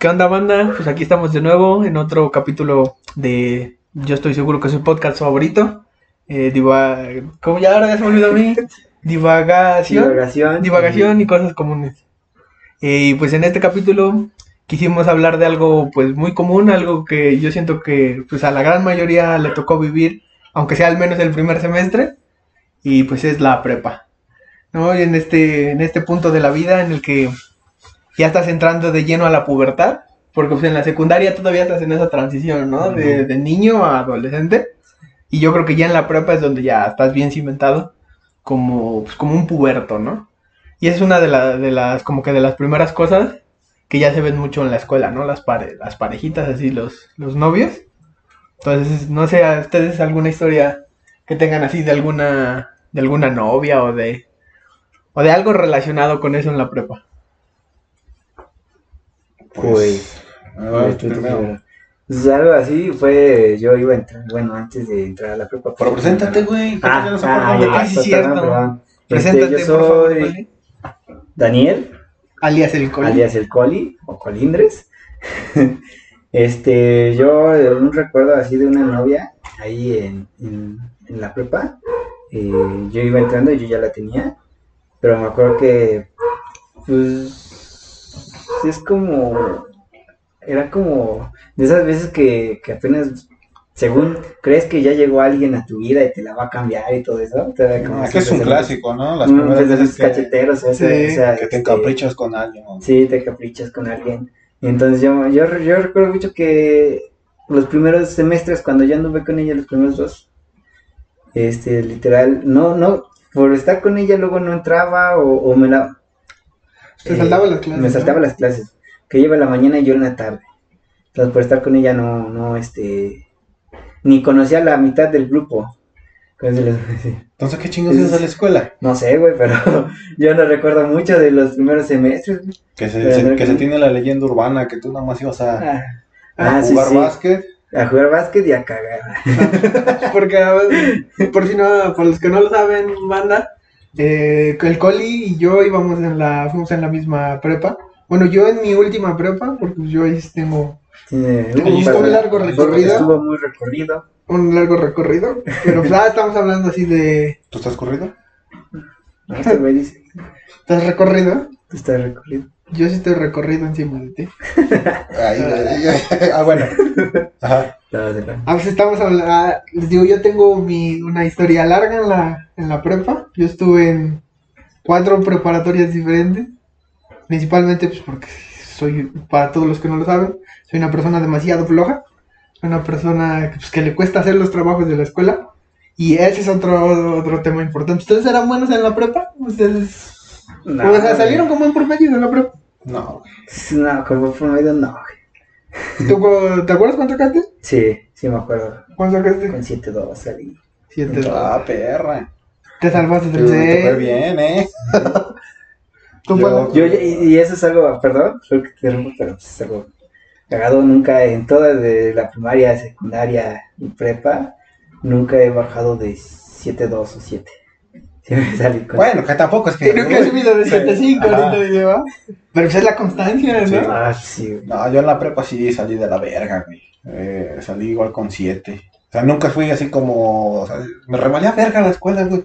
¿Qué onda, banda? Pues aquí estamos de nuevo en otro capítulo de Yo estoy seguro que es su podcast favorito. Eh, diva... ¿Cómo ya ahora ya se me olvidó a mí? Divagación. Divagación. Divagación y cosas comunes. Eh, y pues en este capítulo quisimos hablar de algo pues muy común, algo que yo siento que pues a la gran mayoría le tocó vivir, aunque sea al menos el primer semestre, y pues es la prepa. ¿No? Y en este, en este punto de la vida en el que ya estás entrando de lleno a la pubertad, porque pues en la secundaria todavía estás en esa transición, ¿no? De, de niño a adolescente. Y yo creo que ya en la prepa es donde ya estás bien cimentado como, pues, como un puberto, ¿no? Y es una de, la- de las, como que de las primeras cosas que ya se ven mucho en la escuela, ¿no? Las, pare- las parejitas, así, los, los novios. Entonces, no sé, ¿a ustedes alguna historia que tengan así de alguna, de alguna novia o de, o de algo relacionado con eso en la prepa? Pues, pues, algo así fue, yo iba a entrar, bueno, antes de entrar a la prepa. Pero preséntate, güey. Ah, ah, ya, Ah, sí, cierto. Este, Preséntate, yo por favor, soy. Daniel, Alias el Coli. alias el Coli, o Colindres. Este, yo un recuerdo así de una novia ahí en, en, en la prepa. eh, yo iba entrando y yo ya la tenía, pero me acuerdo que, pues, es como, era como de esas veces que, que apenas, según crees que ya llegó alguien a tu vida y te la va a cambiar y todo eso. Es que es un clásico, ¿no? Las Mm, primeras pues, veces que, cacheteros, Sí, que te este, encaprichas con alguien. ¿no? Sí, te caprichas con alguien. Entonces yo, yo, yo recuerdo mucho que los primeros semestres, cuando yo anduve con ella, los primeros dos, este, literal, no, no, por estar con ella luego no entraba o, o me la... Te eh, saltaba las clases, Me ¿no? saltaba las clases, que en la mañana y yo en la tarde. Entonces por estar con ella no, no, este, ni conocía la mitad del grupo. Entonces, les- Entonces, ¿qué chingos ibas a la escuela? no sé, güey, pero yo no recuerdo mucho de los primeros semestres. güey. Que se, se- no- que se tiene la leyenda urbana que tú nada más ibas a, Ah, a ah, jugar sí. básquet. A jugar básquet y a cagar. Porque, por si no, por los que no lo saben, banda, eh, el Coli y yo íbamos en la, fuimos en la misma prepa. Bueno, yo en mi última prepa, porque yo ahí tengo Un largo recorrido. Estuvo muy recorrido. un largo recorrido, pero pues, ah, estamos hablando así de... ¿Tú estás corrido? Güey dice, ¿Estás recorrido? tú estás recorrido. Yo sí estoy recorrido encima de ti. Ay, ay, ay. ah, bueno. Ajá. De la- Ah, pues estamos hablando, les digo, yo tengo mi, una historia larga en la, en la prepa. Yo estuve en cuatro preparatorias diferentes. Principalmente pues porque soy, para todos los que no lo saben, soy una persona demasiado floja. Una persona pues, que le cuesta hacer los trabajos de la escuela. Y ese es otro, otro tema importante. ¿Ustedes eran buenos en la prepa? ¿Ustedes No, o sea, salieron como en promedio de la prepa? No, güey. No, como promedio no, güey. ¿Tú, ¿Te acuerdas cuánto sacaste? Sí, sí me acuerdo. ¿Cuánto sacaste? Con 7-2 salí. Siete. Ah, perra. Te salvaste del Te C. fue bien, ¿eh? ¿Tú, Yo-? Yo, y, y eso es algo, perdón, creo que te interrumpo, pero es algo cagado. Nunca, en toda de la primaria, secundaria y prepa, nunca he bajado de 7-2 o 7. Siempre salí con... Bueno, que tampoco es que. Nunca he subido de Sí. 7.5 Ajá. ahorita dice, ¿va? Pero pues es la constancia, ¿no? Ah, sí. No, yo en la prepa sí salí de la verga, güey. Eh, salí igual con siete. O sea, nunca fui así como. o sea, me revalía verga a la escuela, güey.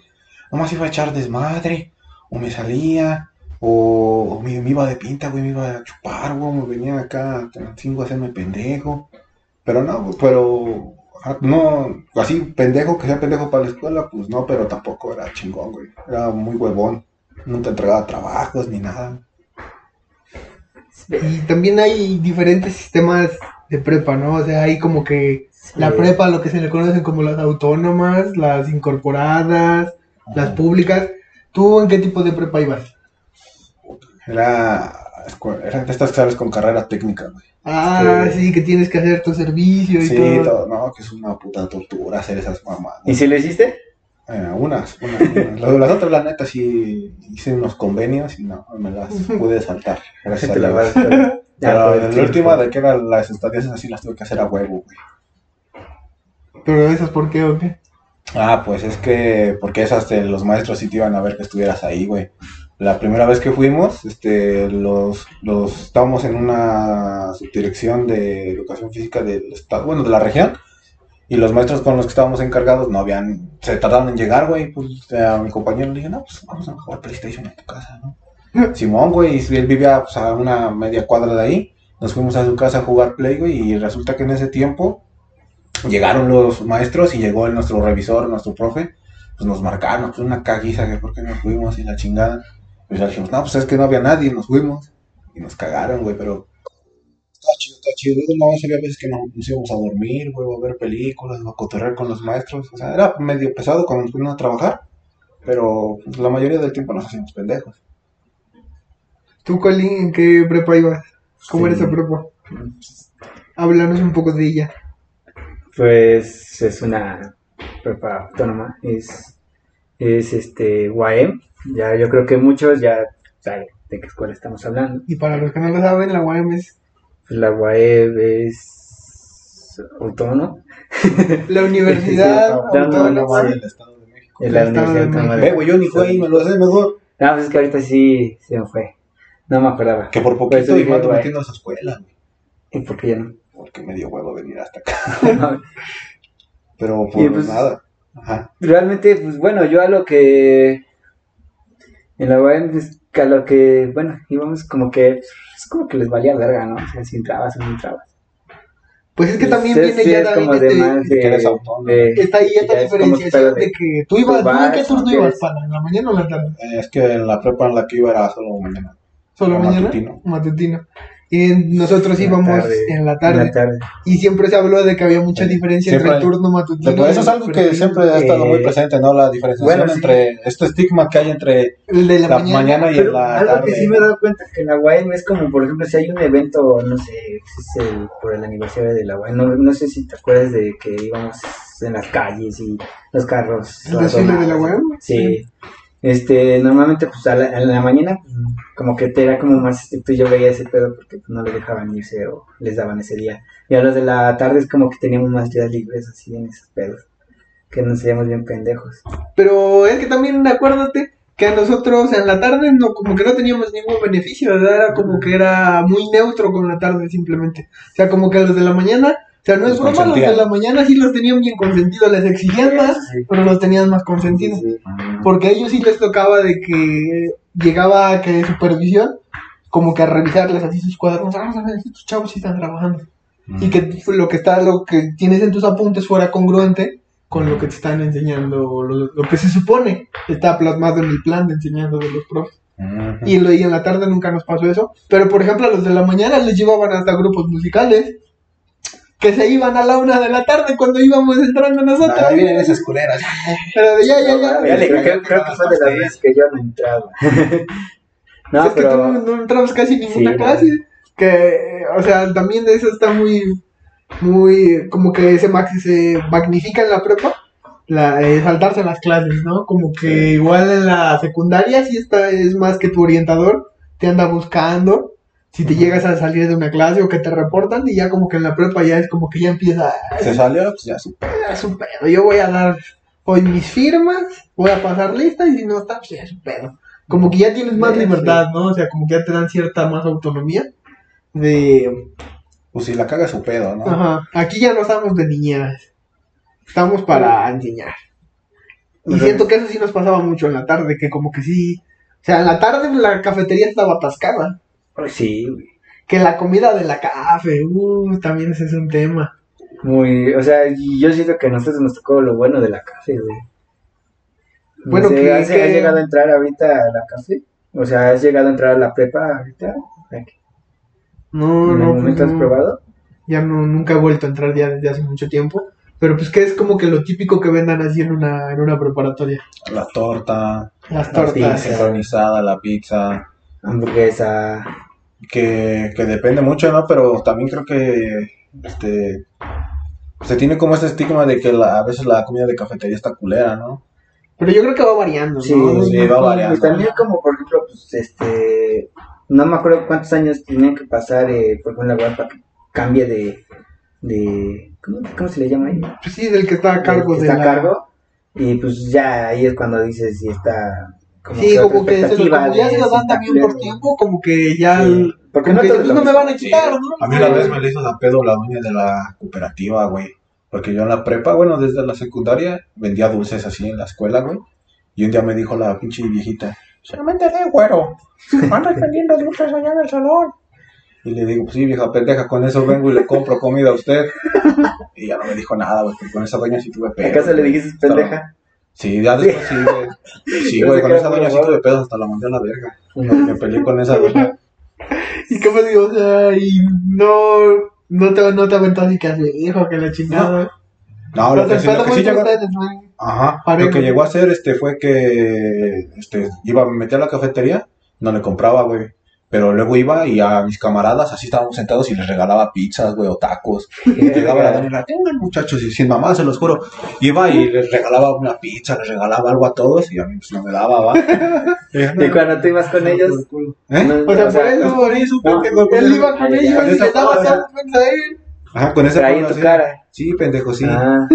Nomás iba a echar desmadre. O me salía. O, o me, me iba de pinta, güey. Me iba a chupar, güey. Me venía acá a a hacerme pendejo. Pero no, güey, pero. Ajá, No, así pendejo, que sea pendejo para la escuela, pues no, pero tampoco era chingón, güey. Era muy huevón. Nunca entregaba trabajos ni nada. Y también hay diferentes sistemas de prepa, ¿no? O sea, hay como que la prepa, lo que se le conocen como las autónomas, las incorporadas, las públicas. ¿Tú en qué tipo de prepa ibas? Era, escue- era de estas clases con carrera técnica, güey. Ah, Sí. sí, que tienes que hacer tu servicio y Sí, todo. todo, no, que es una puta tortura hacer esas mamadas. ¿Y si lo hiciste? Eh, unas, unas, unas. Las, las otras, la neta, sí hice unos convenios y no, me las pude saltar. Gracias a Te Dios. vas Pero el la tiempo. última de que eran las estadías así las tuve que hacer a huevo, güey. Pero esas, ¿por qué o qué? Ah, pues es que, porque esas de los maestros sí te iban a ver que estuvieras ahí, güey. La primera vez que fuimos, este, los, los estábamos en una subdirección de educación física del estado, bueno, de la región, y los maestros con los que estábamos encargados no habían, se tardaron en llegar, güey, pues a mi compañero le dije, no, pues vamos a jugar PlayStation en tu casa, ¿no? Simón, güey, y él vivía pues, a una media cuadra de ahí, nos fuimos a su casa a jugar Play, güey, y resulta que en ese tiempo llegaron los maestros y llegó el, nuestro revisor, nuestro profe, pues nos marcaron, pues una caguiza que por qué nos fuimos y la chingada. Pues ya dijimos, no, pues es que no había nadie, nos fuimos. Y nos cagaron, güey, pero estaba chido, estaba chido. No, había veces que nos, nos íbamos a dormir, güey, a ver películas, a cotorrear con los maestros. O sea, era medio pesado cuando nos fuimos a trabajar, pero pues, la mayoría del tiempo nos hacíamos pendejos. ¿Tú, Colin, en qué prepa ibas? ¿Cómo Sí. era esa prepa? Háblanos un poco de ella. Pues es una prepa autónoma, es, es este UAM, ya yo creo que muchos ya saben de qué escuela estamos hablando. Y para los que no lo saben, la UAM es Pues la UAM es autónoma, la Universidad Autónoma. del Estado de México. la Universidad de Autónoma güey, yo ni fui ahí, me lo sé mejor. No, pues es que ahorita sí se me fue, no me acordaba. Que por Por poquito eso y mato metiendo a esa escuela, güey. ¿Y por qué ya no? Porque me dio huevo venir hasta acá. Pero Y pues, pues- nada. Ajá. Realmente, pues bueno, yo a lo que. En la UAM, pues, que a lo que. Bueno, íbamos como que. Es como que les valía verga, ¿no? O sea, si entrabas o no entrabas. Pues es que también Sí, viene sí, ya es también como de este- más de. que eres autónomo. de- está ahí esta diferenciación de que tú ibas, tú ¿tú en qué turno ¿no? ibas? Eres- ¿Para en la mañana o en la tarde? Eh, Es que en la prepa en la que iba era solo mañana. ¿Solo mañana? matutino. Matutino. Y nosotros En la íbamos tarde. en la En tarde. la tarde. Y siempre se habló de que había mucha diferencia Siempre- entre el turno matutino. Pues eso es algo que siempre ha estado muy Eh, presente, ¿no? La diferenciación bueno, sí. entre este estigma que hay entre El de la, la, mañana. mañana, y Pero la algo tarde. que sí me he dado cuenta que en la UAM es como, por ejemplo, si hay un evento, no sé, si es el- por el aniversario de la UAM, no, no sé si te acuerdas de que íbamos en las calles y los carros. ¿El desfile de la. UAM? Sí. Este, normalmente, pues a la, en la mañana, pues, como que te era como más estricto yo veía ese pedo porque pues, no les dejaban irse o les daban ese día. Y a los de la tarde es como que teníamos más días libres así en esos pedos. Que nos hacíamos bien pendejos. Pero es que también acuérdate que a nosotros en la tarde no como que no teníamos ningún beneficio, ¿verdad? Era como que era muy neutro con la tarde simplemente. O sea, como que a los de la mañana, o sea, no es broma, los de la mañana sí los tenían bien consentidos, les exigían más, pero los tenían más consentidos. Porque a ellos sí les tocaba de que llegaba a que supervisión, como que a revisarles así sus cuadernos, ah, vamos a ver, estos chavos sí están trabajando. Mm. Y que lo que está, lo que tienes en tus apuntes fuera congruente con lo que te están enseñando, lo, lo que se supone está plasmado en el plan de enseñando de los profes. Y, lo- y en la tarde nunca nos pasó eso. Pero por ejemplo a los de la mañana les llevaban hasta grupos musicales. Que se iban a la una de la tarde cuando íbamos entrando nosotros. Ahí vienen esas culeras. Pero de ya, ya, ya. Ya le- Creo creo, que fue de las veces que yo no entraba. no, es que tú no, no entramos casi ninguna Sí, clase. Que, o sea, también de eso está muy, muy, como que se, se magnifica en la prepa, la, eh, saltarse las clases, ¿no? Como que igual en la secundaria sí está, es más que tu orientador, te anda buscando. Si te llegas a salir de una clase o que te reportan, y ya como que en la prepa ya es como que ya empieza Se salió, pues ya supe. "Ah, es un pedo. Yo voy a dar hoy mis firmas, voy a pasar lista y si no está, pues ya es un pedo. Como que ya tienes más Sí. libertad, ¿no? O sea, como que ya te dan cierta más autonomía. De. Pues si la caga su pedo, ¿no? Ajá. Aquí ya no estamos de niñeras. Estamos para enseñar. Y siento que eso sí nos pasaba mucho en la tarde, que como que sí. O sea, en la tarde la cafetería estaba atascada. Ay, sí, güey. Que la comida de la café, uh, también ese es un tema. muy, o sea, yo siento que a nosotros nos tocó lo bueno de la café, güey. No Bueno, sé, que- ¿has, que- has llegado a entrar ahorita a la café? O sea, ¿has llegado a entrar a la prepa ahorita? Aquí. No, ¿En no, pues momento has no. probado? ya no, nunca he vuelto a entrar ya desde hace mucho tiempo. Pero pues que es como que lo típico que vendan así en una, en una preparatoria. La torta, Las La tortas. pizza. sincronizada, la pizza. Hamburguesa. que, que depende mucho, ¿no? Pero también creo que este se tiene como este estigma de que la- a veces la comida de cafetería está culera, ¿no? Pero yo creo que va variando, ¿no? Sí, sí, va variando. Y también como, por ejemplo, pues, este, no me acuerdo cuántos años tenían que pasar, eh, por ejemplo, la para que cambie de, de, ¿cómo, cómo se le llama ahí? Pues sí, del que está a cargo Que de está la... a cargo, y pues ya ahí es cuando dices si está Sí, como que se lo, como ya de se lo dan también por tiempo, como que ya. Sí, porque no me van a Sí. quitar, ¿no? A mí una vez me le hizo la pedo la dueña de la cooperativa, güey. Porque yo en la prepa, bueno, desde la secundaria, vendía dulces así en la escuela, güey. Y un día me dijo la pinche viejita, se me enteré, güero. Andas vendiendo dulces allá en el salón. Y le digo, pues sí, vieja pendeja, con eso vengo y le compro comida a usted. Y ya no me dijo nada, güey, porque con esa doña sí tuve pedo. ¿Acaso le dijiste pendeja? Sí, ya después sí, güey. Sí, güey, con esa doña sí tuve pedos, hasta la mandé a la verga. Me peleé con esa doña. Y como digo, o sea, y no. No te, no te aventó así que así, hijo, que la chingada. No, lo que, lo que sí llegó... ustedes, ¿no? Ajá, lo que llegó a hacer este fue que este iba a meter a la cafetería, no le compraba, güey. Pero luego iba y a mis camaradas, así estábamos sentados y les regalaba pizzas, güey, o tacos. Y llegaba la doña, tengan muchachos, y sin mamá, se los juro. Iba y les regalaba una pizza, les regalaba algo a todos y a mí pues no me daba, va. Y cuando tú ibas con ellos, ¿Eh? no, O sea, o sea, por eso, por eso, no, pendejo, Él iba con ellos y esa le daba a él. Ajá, con ese traía en tu cara. Sí, pendejo, sí. Ah,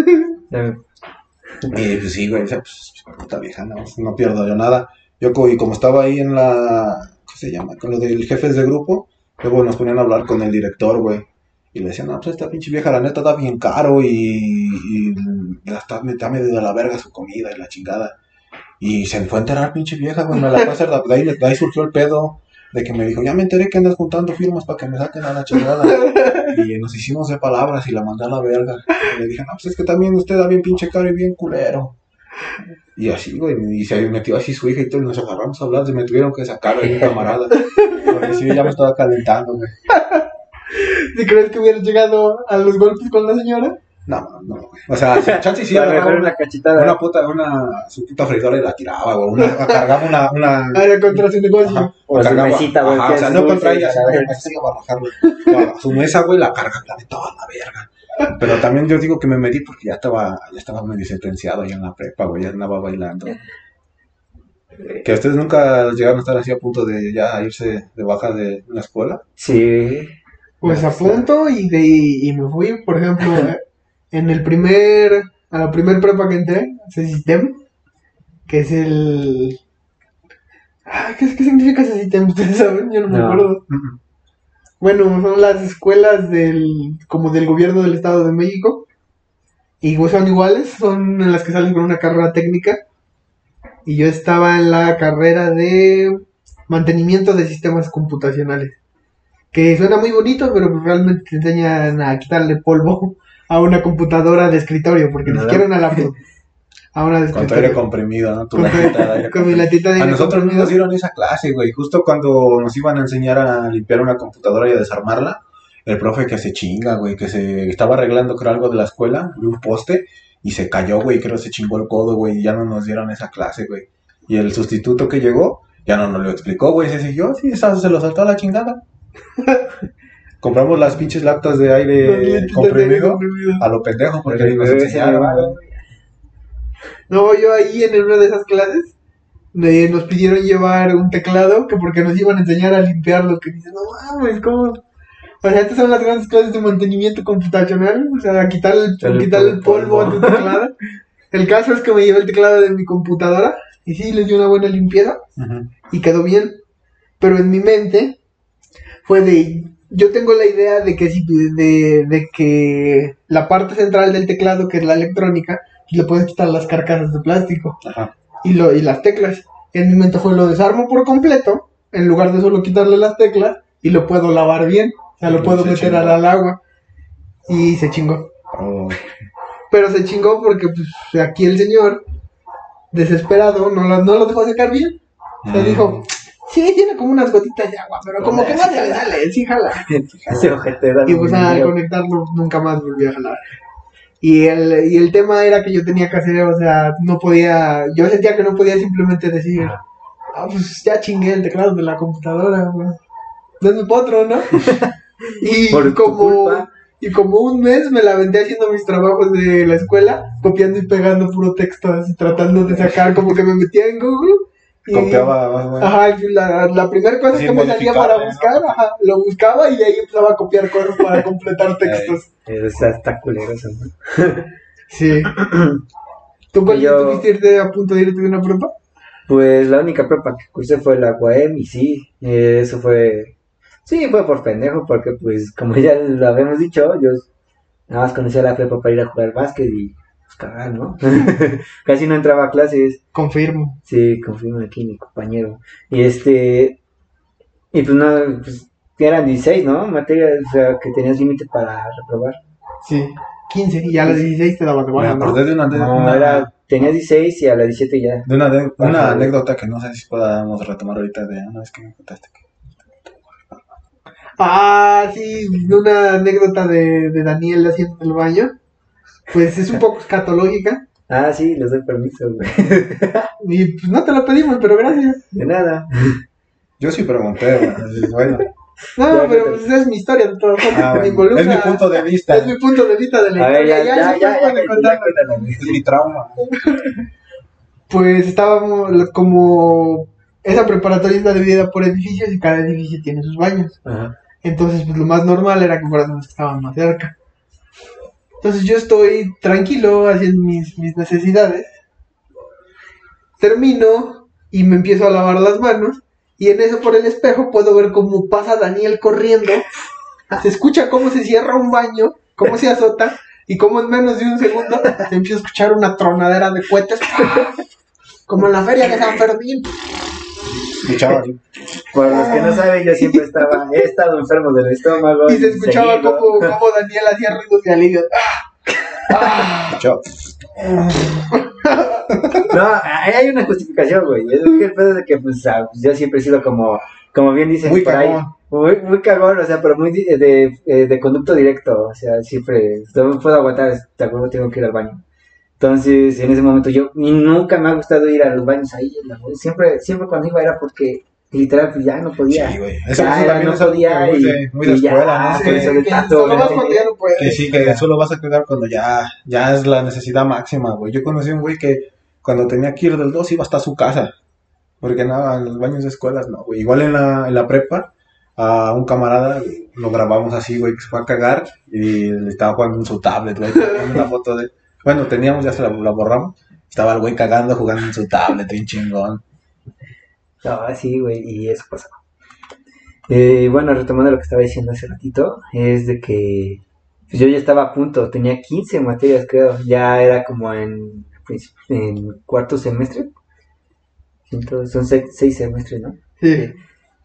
Y pues sí, güey, sea, pues, puta vieja, no, no pierdo yo nada. Yo, y como estaba ahí en la, ¿qué se llama? Con lo del jefes de grupo, luego nos ponían a hablar con el director, güey. Y le decían, no, pues esta pinche vieja, la neta, está bien caro y, y está, está medio de la verga su comida y la chingada. Y se fue a enterar, pinche vieja, güey, me la fue a hacer, de ahí, de ahí surgió el pedo de que me dijo, ya me enteré que andas juntando firmas para que me saquen a la chingada. Y nos hicimos de palabras y la mandé a la verga. Y le dije, no, pues es que también usted da bien pinche caro y bien culero. Y así, güey, y se metió así su hija y todos nos agarramos a hablar, y me tuvieron que sacar ahí mi camarada. Porque sí, ya me estaba calentando, güey. ¿Sí crees que hubiera llegado a los golpes con la señora? No, no, güey. O sea, si chance sí para agarraba mejor una una, cachetada. una puta, una, su puta freidora y la tiraba, güey. Una, cargaba una, una, Ah, contra su negocio. Ajá, O su cargaba- mesita, güey, ajá, o sea, no contra y ella, a así iba a bajar, güey. A su mesa, güey, la carga la de toda la verga. Pero también yo digo que me metí porque ya estaba, ya estaba medio sentenciado ahí en la prepa, güey, ya andaba bailando. Que ustedes nunca llegaron a estar así a punto de ya irse de baja de la escuela. Sí. Pues a punto y de y me fui, por ejemplo, en el primer, a la primer prepa que entré, ese sistema, que es el... Ay, ¿qué, qué significa ese sistema? ¿Ustedes saben? Yo no me acuerdo. Bueno, son las escuelas del, como del gobierno del Estado de México. Y pues, son iguales, son en las que salen con una carrera técnica. Y yo estaba en la carrera de mantenimiento de sistemas computacionales. Que suena muy bonito, pero pues realmente te enseñan a quitarle polvo a una computadora de escritorio, porque ni siquiera una laptop. A una de Con tu aire comprimido, ¿no? Tu Con, latita de aire con mi latita de A nosotros no comprimido. nos dieron esa clase, güey. Justo cuando nos iban a enseñar a limpiar una computadora y a desarmarla, el profe que se chinga, güey, que se estaba arreglando creo algo de la escuela, de un poste, y se cayó, güey, creo que se chingó el codo, güey, y ya no nos dieron esa clase, güey. Y el sustituto que llegó, ya no nos lo explicó, güey, se siguió, sí, esa- se lo saltó a la chingada. Compramos las pinches latas de aire latitas de aire comprimido comprimido. a lo pendejo, porque ni nos enseñaron, güey. No, yo ahí en una de esas clases me- nos pidieron llevar un teclado que porque nos iban a enseñar a limpiarlo. Que dice, no mames, ¿cómo? O sea, estas son las grandes clases de mantenimiento computacional. O sea, quitar el, quitar el polvo a tu teclado. El caso es que me llevé el teclado de mi computadora y sí, les di una buena limpieza y quedó bien. Pero en mi mente fue de. Yo tengo la idea de que si de, de que la parte central del teclado, que es la electrónica, le puedes quitar las carcasas de plástico Ajá. y, lo, y las teclas. En mi mente fue lo desarmo por completo, en lugar de solo quitarle las teclas, y lo puedo lavar bien. O sea, lo Y puedo se meter al, al agua. Y se chingó. Oh, Pero se chingó porque pues, aquí el señor, desesperado, no, lo- no lo dejó secar bien. O sea, Mm. dijo, sí, tiene como unas gotitas de agua, pero como que no se le sale, sí jala. Ese ojete da Y pues al conectarlo nunca más volvió a jalar. Y el, y el tema era que yo tenía que hacer, o sea, no podía, yo sentía que no podía simplemente decir, ah, pues ya chingué el teclado de la computadora, güey. Denme pa' otro, ¿no? y Por como, y como un mes me la aventé haciendo mis trabajos de la escuela, copiando y pegando puro texto, así tratando de sacar, como que me metía en Google. Copiaba más o menos. Ajá, la, la primera cosa Sí, que me salía para buscar, ajá, lo buscaba y de ahí empezaba a copiar cosas para completar textos. Esa está culero, esa, ¿no? Sí. ¿Tú cuando Yo- tuviste irte a punto de irte de una prepa? Pues la única prepa que cursé fue la UAM y sí, eh, eso fue, sí, fue por pendejo, porque pues como ya lo habíamos dicho, yo nada más conocía la prepa para ir a jugar básquet y cagar, ¿no? Casi no entraba a clases, Confirmo. sí, confirmo aquí mi compañero. Y este, y pues no, pues eran 16, ¿no? Materias, o sea, que tenías límite para reprobar. Sí. 15 y a las 16 te dabas de baja, ¿no? acordé de una, de No, una- era, tenías 16 y a las 17 ya. de una, de- una Ajá. anécdota que no sé si podamos retomar ahorita de una vez que me contaste. que- Ah, sí, una anécdota de, de Daniel haciendo el baño. Pues es un poco escatológica. Ah, sí, les doy permiso, güey. Y pues no te lo pedimos, pero gracias. De nada. Yo sí pregunté, güey, bueno. No, Ya, pero ya, pues esa es mi historia de todas formas. Ah, me bueno, involucra- es mi punto de vista, es mi punto de vista de la A ver, historia. ya, ya, ya, ya, ya, güey. es mi trauma. Pues estábamos como esa preparatoria está dividida por edificios y cada edificio tiene sus baños. Ajá. Entonces, pues lo más normal era que fueran los que estaban más cerca. Entonces yo estoy tranquilo haciendo mis, mis necesidades. Termino y me empiezo a lavar las manos. Y en eso por el espejo puedo ver cómo pasa Daniel corriendo. Se escucha cómo se cierra un baño, cómo se azota. Y cómo en menos de un segundo se empieza a escuchar una tronadera de cohetes. Como en la feria de San Fermín. Escuchaba así. Por los que no saben, yo siempre estaba, he estado enfermo del estómago. Y se escuchaba seguido. como, como Daniel hacía ruidos de alivio. Escuchaba. No, ahí hay una justificación, güey. Es que el pedo de que, pues, ah, yo siempre he sido como, como bien dicen Muy por ahí, cagón. muy, muy cagón, o sea, pero muy di- de, eh, de conducto directo, o sea, siempre, no puedo aguantar, de acuerdo, tengo que ir al baño. Entonces, en ese momento yo, y nunca me ha gustado ir a los baños ahí, en la- siempre, siempre cuando iba era porque, literal, pues ya no podía. Sí, güey. Eso, Ya, eso también no podía que muy y- de, muy de y ya, escuela, ¿no? sí, Que- eso que tanto, solo vas ya no puedes. Que sí, que solo vas a quedar cuando ya, ya es la necesidad máxima, güey. Yo conocí a un güey que cuando tenía que ir del 2 iba hasta su casa. Porque nada, en los baños de escuelas no, güey. Igual en la, en la prepa, a un camarada lo grabamos así, güey, que se fue a cagar y le estaba jugando en su tablet, güey. Una foto de. Bueno, teníamos, ya se la, la borramos. Estaba el güey cagando jugando en su tablet, bien chingón. No, sí, güey, y eso pasaba. Eh, bueno, retomando lo que estaba diciendo hace ratito, es de que pues, yo ya estaba a punto, tenía 15 materias, creo, ya era como en, en cuarto semestre, Entonces, son seis, seis semestres, ¿no? Sí.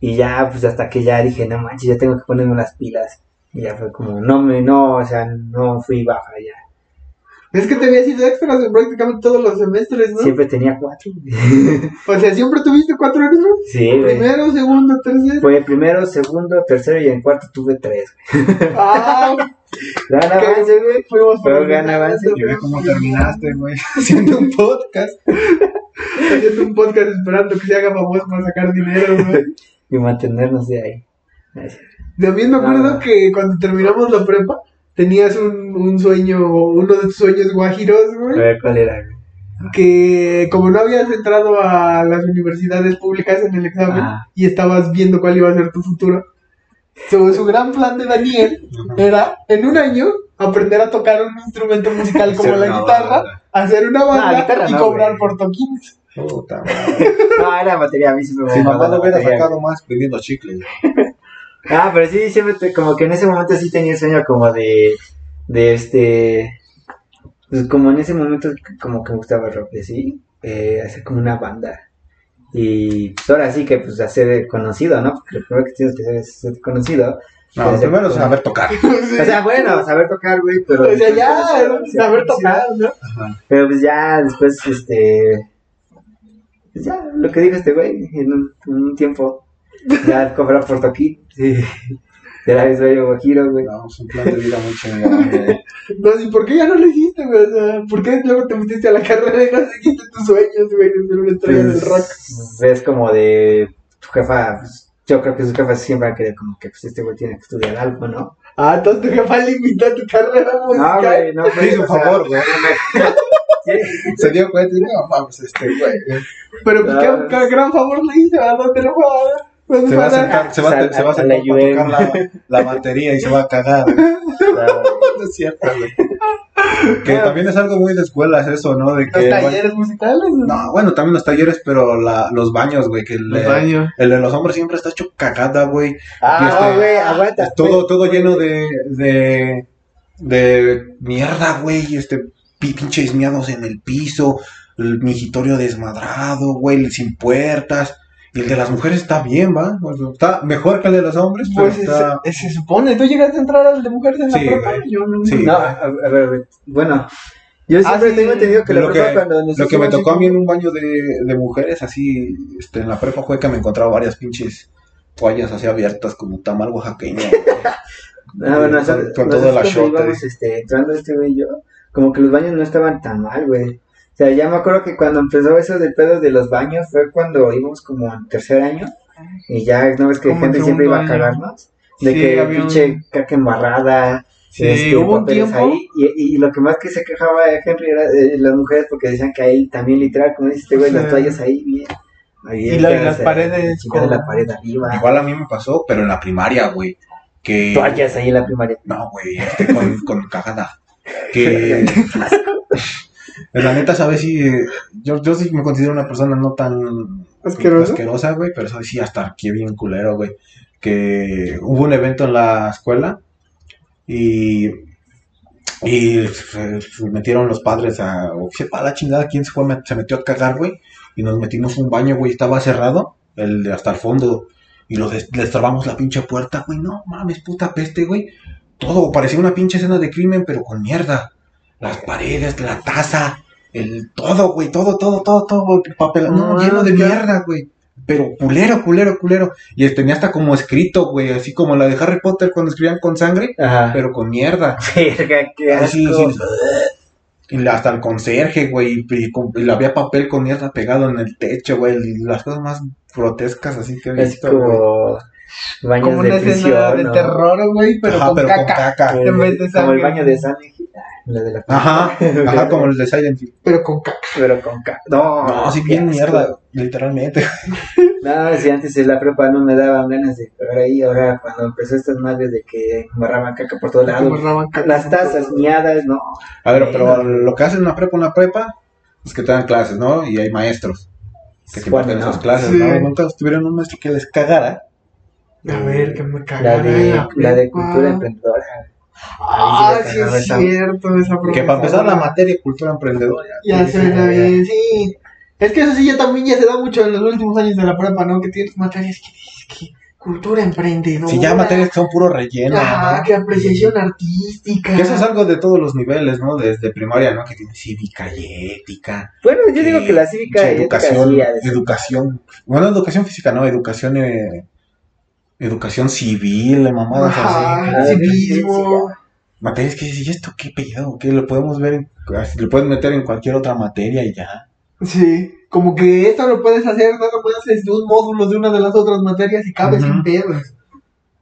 Y ya, pues hasta que ya dije, no manches, ya tengo que ponerme las pilas. Y ya fue como, no me, no, o sea, no fui baja ya. Es que te había sido extras en prácticamente todos los semestres, ¿no? Siempre tenía cuatro. O sea, siempre tuviste cuatro extras. sí, güey. Primero, segundo, tercero. Fue primero, segundo, tercero y en cuarto tuve tres. Ah, Gran avance, güey. Fuimos Pero gran avance, Y ve cómo terminaste, güey, haciendo un podcast. Haciendo un podcast esperando que se haga famoso para sacar dinero, güey. Y mantenernos de ahí. También me acuerdo que cuando terminamos la prepa, tenías un, un sueño, uno de tus sueños guajiros, A güey. ver cuál era, güey. Que como no habías entrado a las universidades públicas en el examen Ah. y estabas viendo cuál iba a ser tu futuro, su, su gran plan de Daniel era en un año aprender a tocar un instrumento musical como la guitarra, banda. hacer una banda guitarra y no, cobrar güey. por toquines. Puta madre. No, era batería, a mí sí me Si mamaba mamá lo hubiera sacado más pidiendo chicles. Ah, pero sí, siempre te- como que en ese momento sí tenía el sueño como de, de este, pues como en ese momento como que me gustaba el rock, y así, eh, hacer como una banda. Y pues ahora sí que pues hacer conocido, ¿no? Porque lo primero que tienes que hacer es ser conocido. No, Pues, primero como- saber tocar. O sea, bueno, saber tocar, güey, pero... o sea, ya, saber sí, tocar, ¿no? Pero pues ya después, este. Pues ya, lo que dijo este güey, en un, en un tiempo. Ya cobrar por toquín. Sí. De la vez yo guajiro, güey. No, es un plan de vida muy chingón, güey. No, ¿y por qué ya no lo hiciste, güey? O sea, ¿por qué luego te metiste a la carrera y no seguiste tus sueños, güey, de ser una estrella del rock? Pues, es como de tu jefa, pues, yo creo que sus jefas siempre han querido como que pues este güey tiene que estudiar algo, ¿no? Ah, entonces tu jefa a tu carrera No, musical. güey, no, Sí, por favor, güey. Se dio cuenta y no, mames, este güey. Pero pues, No, ¿qué, qué gran favor le hice? ¿A dónde lo fue a dar? ¿Dónde Se va a a sentar, se va, a- se va a A sentar la para tocar la, la batería y se va a cagar. No es cierto, güey. Que también es algo muy de escuelas eso, ¿no? De que Los talleres musicales. ¿no? No, bueno, también los talleres, pero la, los baños, güey, que el, Los baños. el de los hombres siempre está hecho cagada, güey. Ah, este, güey, aguanta. Todo, todo lleno de, de, de mierda, güey, este, pi- pinches miados en el piso, el mingitorio desmadrado, güey, sin puertas. Y el de las mujeres está bien, ¿va? O sea, está mejor que el de los hombres, pero Pues está... se, se supone, ¿tú llegaste a entrar al de mujeres en la Sí, prepa? Yo no. Sí. No, a, a ver, güey. Bueno, yo Ah, siempre sí. tengo entendido que la Lo prepa que- cuando nos Lo que me tocó a mí en un baño de, de mujeres, así, este, en la prepa fue que me encontraba varias pinches toallas así abiertas como tamal oaxaqueño. Ah, bueno, con- con cuando achote. íbamos, este, entrando este güey y yo, como que los baños no estaban tan mal, güey. O sea, ya me acuerdo que cuando empezó eso del pedo de los baños fue cuando íbamos como en tercer año y ya no ves que Como gente en siempre iba a cagarnos de Sí, que había un- pinche caca embarrada Sí, este, hubo un tiempo. ahí, y, lo que más que se quejaba Henry era de las mujeres porque decían que ahí también literal como dice este güey Sí. las toallas ahí bien ahí Y la- las paredes chingada con- la pared arriba Igual a mí me pasó, pero en la primaria, güey. Que... toallas ahí en la primaria No, güey, este con, con cagada. Que. la neta, sabes si. Yo, yo sí me considero una persona no tan. ¿Asquerosa? asquerosa, güey, pero sí, hasta aquí bien culero, güey. Que hubo un evento en la escuela y. Y se, se metieron los padres a. O sepa la chingada quién se fue, se metió a cagar, güey. Y nos metimos un baño, güey, estaba cerrado, el de hasta el fondo. Y lo des- les trabamos la pinche puerta, güey. No mames, puta peste, güey. Todo parecía una pinche escena de crimen, pero con mierda. Las paredes, la taza, el todo, güey, todo, todo, todo, todo, el papel, no, No, lleno de mierda, güey. Pero culero, culero, culero. Y tenía hasta como escrito, güey, así como la de Harry Potter cuando escribían con sangre, ajá pero con mierda. Verga, qué Así, asco. sí. Y hasta el conserje, güey, y, y había papel con mierda pegado en el techo, güey, y las cosas más grotescas así que he visto, güey. como baños Como de una escena de ¿no? terror, güey, pero, Ajá, con, pero caca, con caca. En vez de como el baño de San la de la Ajá, ajá, como el de Silent Hill. Pero con caca. pero con ca- no No, sí, bien mierda, literalmente. No, si antes en la prepa no me daban ganas de cagar ahí, ahora cuando empezó estas madres de que barraban caca por todos lados, caca. las tazas miadas, no. A ver, pero lo que hacen en una prepa, una prepa, es que te dan clases, ¿no? Y hay maestros que te imparten esas clases, Sí. ¿no? Nunca tuvieron un maestro que les cagara. A ver, que me La cagara de, en la de cultura emprendedora. Ah, sí es cierto, esa Que para empezar la materia de cultura emprendedora. Ya suena sí, bien, sí. Es que eso sí ya también ya se da mucho en los últimos años de la prepa, ¿no? Que tienes materias que dices que cultura emprendedora. Si ya materias que son puro relleno. Ajá, ¿no? que apreciación artística. Que eso es algo de todos los niveles, ¿no? Desde primaria, ¿no? Que tiene cívica y ética. Bueno, yo digo que la cívica y ética educación, sí ser. educación, bueno, educación física, no, educación, eh, educación civil, mamadas. Ajá, así. civismo. Materias que dices, ¿y esto qué pedo? ¿Qué lo podemos ver? En, lo pueden meter en cualquier otra materia y ya. Sí, como que esto lo puedes hacer nada más desde un módulo de una de las otras materias y cabe sin pedos.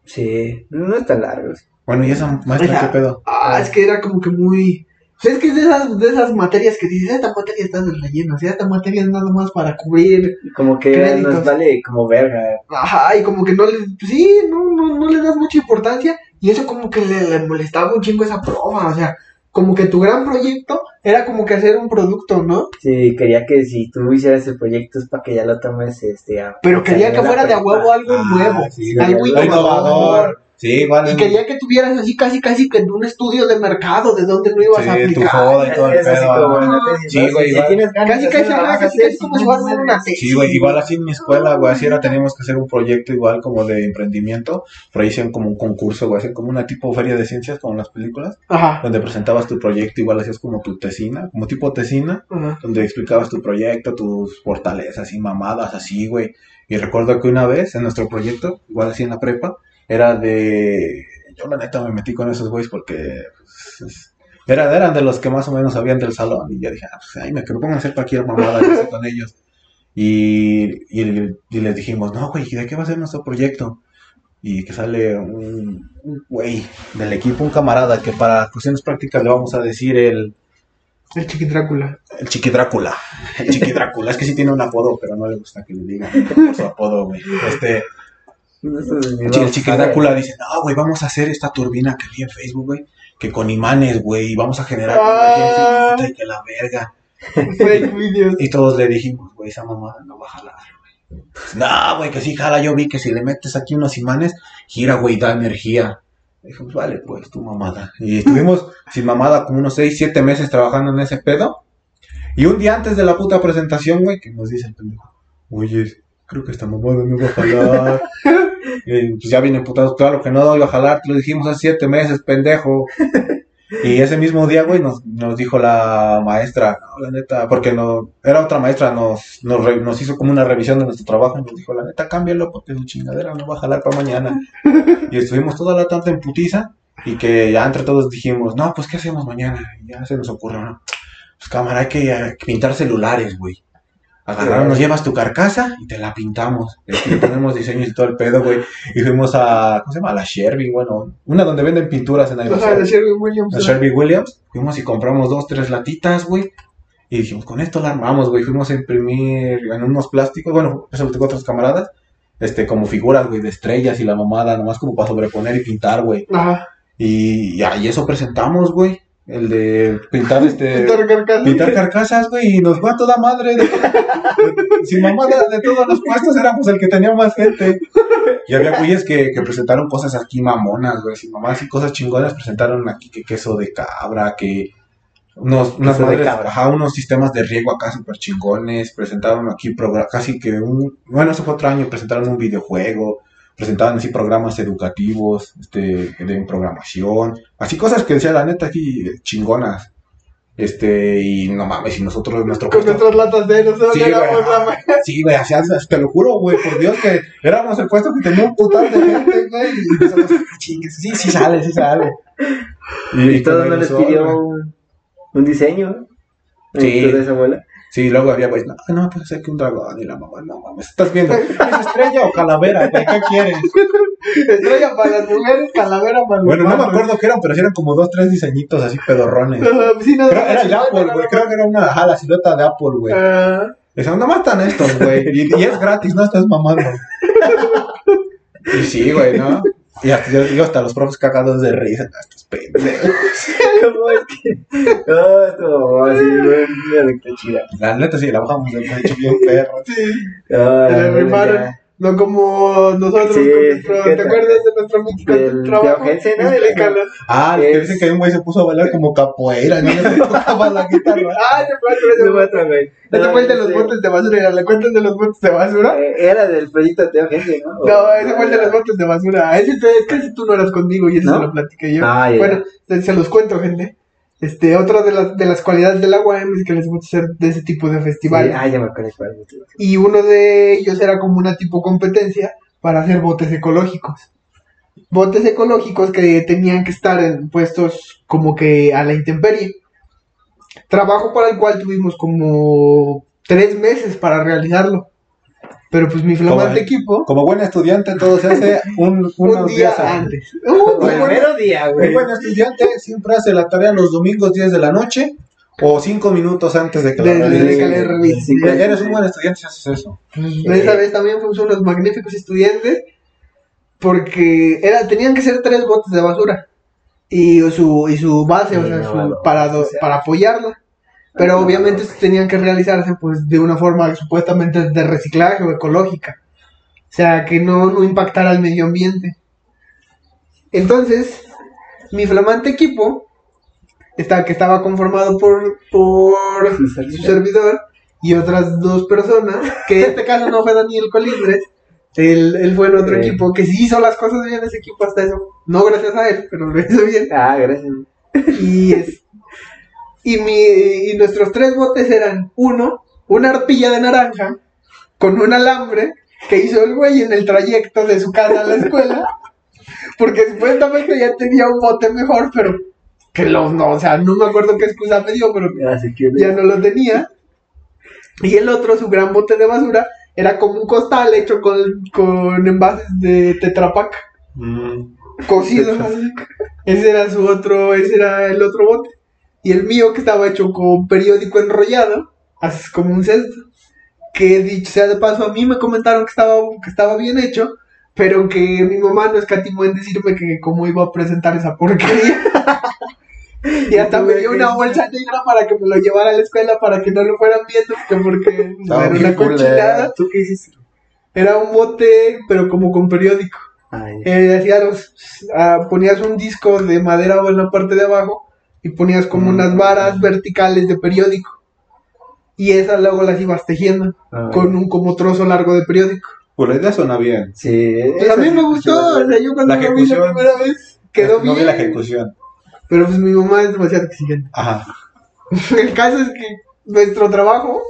Sí, no es tan largo. Bueno, ¿y esa maestra qué pedo? Ah, es que era como que muy... Sea, es que es de esas, de esas materias que dices, esta materia está de relleno, o sea, esta materia es nada más para cubrir Como que Créditos. nos vale como verga. Ajá, y como que no le, pues sí, no, no, no le das mucha importancia y eso como que le, le molestaba un chingo esa prueba, o sea, como que tu gran proyecto era como que hacer un producto, ¿no? Sí, quería que si tú hicieras el proyecto es para que ya lo tomes este a- Pero quería que fuera de a huevo algo Ah, nuevo, sí, algo algo innovador. Sí, vale. Y quería que tuvieras así casi casi que en un estudio de mercado de donde no ibas Sí, a tu aplicar. joda y todo el pedo. sí, güey, Si- si igual. tienes ganas Casi de casi, ajá, vas a casi como si fuera no, hacer una tesis. Sí, güey, igual así en mi escuela, güey, así era, teníamos que hacer un proyecto igual como de emprendimiento, pero ahí hacían como un concurso, güey, hacían como una tipo feria de ciencias, como en las películas, Ajá. donde presentabas tu proyecto, igual hacías como tu tesina, como tipo tesina, Ajá. donde explicabas tu proyecto, tus fortalezas y mamadas así, güey. Y recuerdo que una vez en nuestro proyecto, igual así en la prepa, era de... Yo la neta me metí con esos güeyes porque... pues, es- era, eran de los que más o menos sabían del salón y yo dije, ah, pues ahí me que me pongan a hacer cualquier mamada que con ellos. Y, y, y les dijimos, no, güey, ¿y ¿de qué va a ser nuestro proyecto? Y que sale un un güey del equipo, un camarada, que para cuestiones prácticas le vamos a decir el, El chiqui Drácula. el Chiqui Drácula. El Chiqui Drácula. Es que sí tiene un apodo, pero no le gusta que le digan por su apodo, güey. Este, el vamos, Chiqui a ver. Drácula dice, no, güey, vamos a hacer esta turbina que vi en Facebook, güey, que con imanes, güey, y vamos a generar Ah. y que la verga. Fake videos. Y todos le dijimos, güey, esa mamada no va a jalar, güey. No, güey, que sí jala, yo vi que si le metes aquí unos imanes, gira, güey, da energía. Dijimos, vale, pues, tu mamada. Y estuvimos sin mamada como unos 6, 7 meses trabajando en ese pedo. Y un día antes de la puta presentación, güey, que nos dice el pendejo, oye, creo que esta mamada no va a jalar. Y, pues ya viene putado, claro que no iba a jalar, te lo dijimos hace 7 meses, pendejo. Y ese mismo día, güey, nos, nos dijo la maestra, no, la neta, porque no, era otra maestra, nos, nos, re- nos hizo como una revisión de nuestro trabajo y nos dijo, la neta, cámbialo porque su chingadera no va a jalar para mañana. Y estuvimos toda la tarde en putiza y que ya entre todos dijimos, no, pues, ¿qué hacemos mañana? Y ya se nos ocurrió, ¿no? Pues, cámara, hay que pintar celulares, güey. Agarraron, nos llevas tu carcasa y te la pintamos. Le ponemos diseños y todo el pedo, güey. Y fuimos a, ¿cómo se llama? A la Sherby, bueno, una donde venden pinturas en Ajá, de Sherwin Williams. A Sherby Williams. Fuimos y compramos dos, tres latitas, güey. Y dijimos, con esto la armamos, güey. Fuimos a imprimir en unos plásticos, bueno, eso lo tengo otros camaradas. Este, como figuras, güey, de estrellas y la mamada, nomás como para sobreponer y pintar, güey. Ajá. Y, y ahí eso presentamos, güey. El de pintar este. Pintar carcasas. Pintar carcasas, güey, y nos fue a toda madre. De, de- sin mamada, de todos los puestos éramos el que tenía más gente. Y había güeyes que, que presentaron cosas aquí mamonas, güey, sin mamadas y cosas chingonas. Presentaron aquí que queso de cabra, que unos, unas Queso de madres, cabra. ajá, unos sistemas de riego acá súper chingones. Presentaron aquí casi que un, bueno, eso fue otro año, presentaron un videojuego. Presentaban así programas educativos, este, de programación, así cosas que decía la neta aquí chingonas. Este, y no mames, y nosotros, nuestro Con puesto- nuestras latas de nosotros Sí, güey, la. Sí, güey, así, te lo juro, güey, por Dios que éramos el puesto que tenía un putal de gente, güey, y nosotros, "Ah, chingues, sí, sí sale, sí sale. Y todos con no les pidió un, un diseño. Sí. ¿De esa abuela? Sí, luego había, güey, no, no, pues hay que un dragón y la mamá, no mames, ¿estás viendo? ¿Es estrella o calavera, güey? ¿Qué quieres? Estrella para las mujeres, calavera para los Bueno, no me acuerdo qué eran, pero sí eran como dos, tres diseñitos así pedorrones. Sí, no, Creo, era el Apple, güey, creo que era una, ajá, la silueta de Apple, güey. Ah, Decían, nomás están estos, güey. Y, y es gratis, no estás mamando. Y sí, güey, ¿no? Y hasta, yo digo, hasta los profes cagados de risa. "Ah, Estos pendejos. ¿Cómo es que? Ah, esto, así, güey, qué chida. La neta sí, la bajamos de pecho bien perro. sí, se le rimaron. No como nosotros Sí, con nuestro, ¿qué ¿te tal? acuerdas de nuestro mítico Del trabajo? Teo Jensen, ¿no? Ah, que Es- dicen que un güey se puso a bailar como capoeira, ¿no? Le tocaba la guitarra. Ah, ese fue otro, ese fue otro, güey. Ese fue el de los botes de basura. ¿Le cuentas de los botes de basura? eh, Era del proyecto de Teo Gente, ¿no? No, ese fue el de los botes de basura. Ese es que ese tú no eras conmigo y ese ¿No? se lo platiqué yo. Ah. Bueno, se, se los cuento, gente. Este, otra de las, de las cualidades del agua es que les gusta hacer de ese tipo de Sí, festivales. ah, ya me acuerdo. Y uno de ellos era como una tipo competencia para hacer botes ecológicos. Botes ecológicos que tenían que estar en puestos como que a la intemperie. Trabajo para el cual tuvimos como tres meses para realizarlo. Pero pues mi flamante Como- equipo, Como buen estudiante, todo se hace un, un día días antes. bueno, mero día, Un güey. buen estudiante siempre hace la tarea los domingos 10 de la noche o 5 minutos antes de que la. Sí, Ya eres un buen estudiante si haces eso. Pues, esa vez también fuimos unos magníficos estudiantes porque era, tenían que ser tres botes de basura y su, y su base, o sea, no, su- no, para, do- para apoyarla. Pero obviamente tenían que realizarse pues de una forma supuestamente de reciclaje o ecológica. O sea, que no, no impactara al medio ambiente. Entonces, mi flamante equipo, está, que estaba conformado por, por Su su servidor. servidor y otras dos personas, que en este caso no fue Daniel Colindres, él, él fue en otro Sí. equipo que sí hizo las cosas bien ese equipo hasta eso, no gracias a él, pero lo hizo bien. Ah, gracias. Y, es- y, mi, y nuestros tres botes eran uno, una arpilla de naranja con un alambre que hizo el güey en el trayecto de su casa a la escuela, porque supuestamente ya tenía un bote mejor, pero que los no, o sea, no me acuerdo qué excusa me dio, pero ya no lo tenía. Y el otro, su gran bote de basura, era como un costal hecho con, con envases de tetrapac cocidos. así. Ese era su otro, ese era el otro bote. Y el mío que estaba hecho con periódico enrollado, así como un cesto. Que dicho sea de paso, a mí me comentaron que estaba, que estaba bien hecho, pero que mi mamá no escatimó en decirme que cómo iba a presentar esa porquería. Y hasta me dio una bolsa negra para que me lo llevara a la escuela para que no lo fueran viendo, que porque Estaba era una cochinada. ¿Tú qué hiciste? Era un bote, pero como con periódico. Ay, Eh, hacía los- ah, ponías un disco de madera en la parte de abajo y ponías como Mm. unas varas verticales de periódico. Y esas luego las ibas tejiendo ay. con un como trozo largo de periódico. Pues la idea suena bien. Sí. Pues a mí me gustó, o sea, yo cuando La lo vi la primera vez quedó no bien. vi la ejecución. Pero pues mi mamá es demasiado exigente. Ajá. El caso es que nuestro trabajo,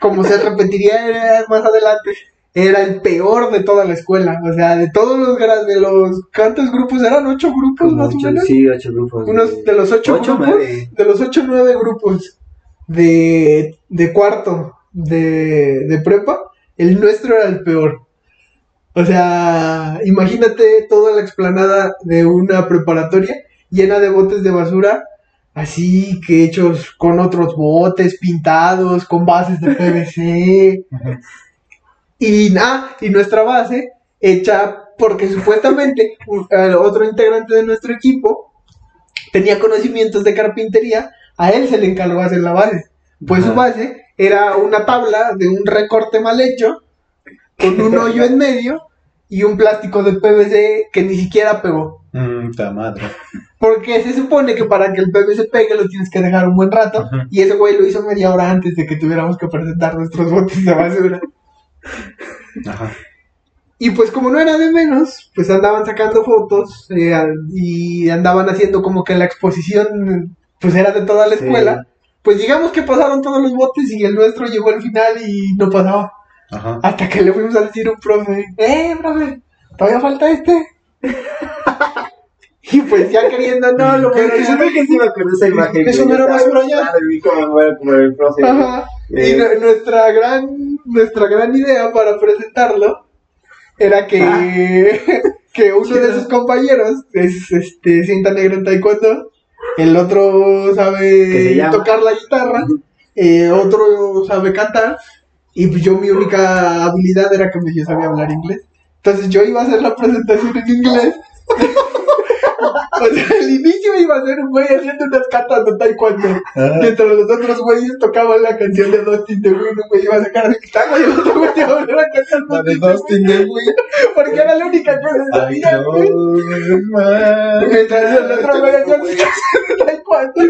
como se repetiría era más adelante, era el peor de toda la escuela. O sea, de todos los de los ¿cuántos grupos eran? ¿Ocho grupos Como más o ocho, menos? sí, ocho grupos. Unos de los ocho, Ocho, grupos, nueve. de los ocho nueve grupos de, de cuarto de, de prepa, el nuestro era el peor. O sea, imagínate toda la explanada de una preparatoria llena de botes de basura, así que hechos con otros botes pintados, con bases de PVC. Y nada, y nuestra base hecha porque supuestamente un- otro integrante de nuestro equipo tenía conocimientos de carpintería, a él se le encargó hacer la base. Pues su base era una tabla de un recorte mal hecho, con un hoyo en medio y un plástico de PVC que ni siquiera pegó. Mm, madre. Porque se supone que para que el PVC pegue lo tienes que dejar un buen rato. Y ese güey lo hizo media hora antes de que tuviéramos que presentar nuestros botes de basura. Ajá. Y pues como no era de menos, pues andaban sacando fotos eh, y andaban haciendo como que la exposición pues era de toda la Sí. escuela. Pues digamos que pasaron todos los botes y el nuestro llegó al final y no pasaba. Ajá. Hasta que le fuimos a decir a un profe, eh, profe, todavía falta este. y pues ya queriendo, no, lo bueno yo que sí me acuerdo esa imagen. Eso no era como el profe. Ajá. Y Eh. nu- nuestra gran, nuestra gran idea para presentarlo era que, que uno de sus compañeros es este cinta negra en taekwondo, el otro sabe tocar la guitarra, eh, otro sabe cantar, y pues yo mi única habilidad era que yo sabía hablar inglés. Entonces yo iba a hacer la presentación en inglés. o sea, al inicio iba a ser un güey haciendo unas catas de taekwondo. Mientras los otros güeyes tocaban la canción de Dustin the Wind, un güey iba a sacar la guitarra y otro güey iba a volver a cantar La de Dustin the Wind. Porque era la única que se sabía, güey. Mientras el otro güey hacía sus de taekwondo.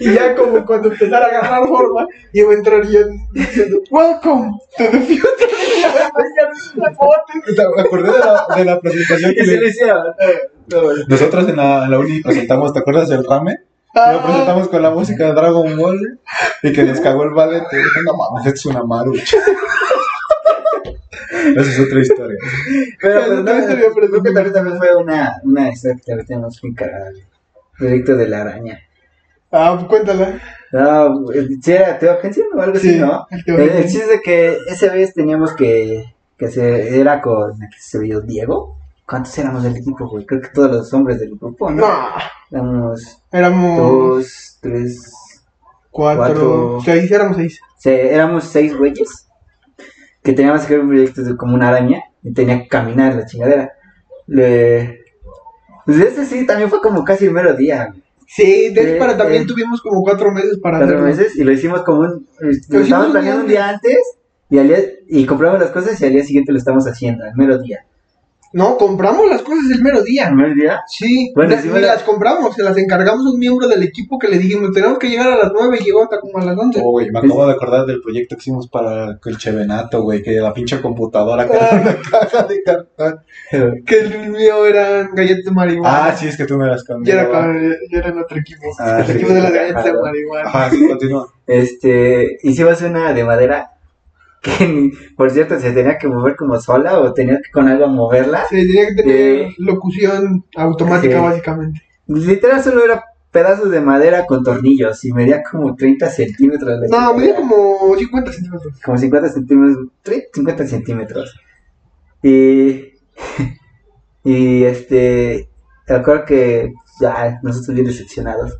Y ya como cuando empezara a agarrar forma, iba a entrar yo diciendo, Welcome to the future. Me acordé de la, de la presentación que ¿Qué se le... le hicieron? No, no. Nosotros en la, en la uni presentamos, ¿te acuerdas del ramen? Lo presentamos con la música de Dragon Ball y que nos cagó el ballet. Y dije, no mames, es una marucha. Esa es otra historia. Pero, pero no, también sería creo que también, también fue una, una historia que muy cagada. güey. Proyecto de la araña. Ah, cuéntala. No, si era Teogensen o algo así, Sí, ¿no? el El, chiste es de que esa vez teníamos que, que hacer, era con, ¿qué se vio? Diego. ¿Cuántos éramos del equipo, güey? Creo que todos los hombres del grupo, ¿no? No, Éramos éramos dos, tres, cuatro, cuatro. seis, éramos seis. se- éramos seis güeyes que teníamos que hacer un proyecto de como una araña y tenía que caminar la chingadera. Le... Pues ese sí, también fue como casi el mero día, güey. Sí, de hecho, Sí, para también tuvimos como cuatro meses para cuatro hacerlo. meses y lo hicimos como un. Lo hicimos estábamos planeando un día día antes y, al día, y compramos las cosas y al día siguiente lo estamos haciendo, al mero día. No, compramos las cosas el mero día. ¿Al mero día? Sí, Bueno, la- las compramos, se las encargamos a un miembro del equipo que le dijimos, tenemos que llegar a las nueve y llegó hasta como a las once. Oh, güey, me acabo de acordar del proyecto que hicimos para el Chevenato, güey, que la pinche computadora que era una caja de cartón. Que el mío eran galletas de marihuana. Ah, sí, es que tú me las Yo cambiaste. era, yo era en otro equipo. Ah, el sí. equipo de las galletas de Ajá. marihuana. Ajá, sí, continúa. Este, hicimos una de madera que, ni- por cierto, se tenía que mover como sola o tenía que con algo moverla. Sí, tenía que tener Sí. locución automática, Sí. básicamente. Literal solo era pedazos de madera con tornillos y medía como 30 centímetros. la No, medía como 50 centímetros. como 50 centímetros, 30, 50 centímetros. Y, y este, recuerdo que ya nosotros bien decepcionados.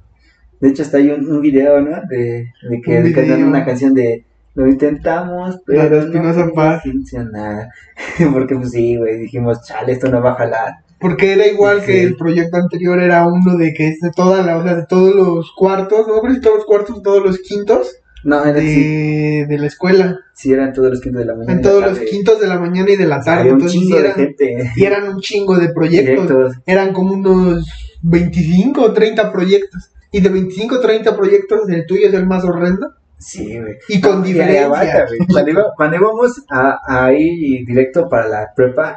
De hecho, hasta hay un, un video, ¿no? De, de que de video. una canción de lo intentamos, pero Espinosa no Paz. funcionar. Porque, pues sí, güey, dijimos, chale, esto no va a jalar. Porque era igual Sí. que el proyecto anterior, era uno de que es de toda la, o sea, de todos los cuartos, no creo si todos los cuartos, todos los quintos No, era, sí, de, de la escuela. sí, eran todos los quintos de la mañana. En todos los quintos de la mañana y de la tarde. había un Entonces chingo de eran, gente. y eran un chingo de proyectos. Proyectos. Eran como unos 25 o 30 proyectos. Y de 25 o 30 proyectos, el tuyo es el más horrendo. Sí, güey. Y con diferencia. güey. Cuando, iba- cuando íbamos a, a ir directo para la prepa,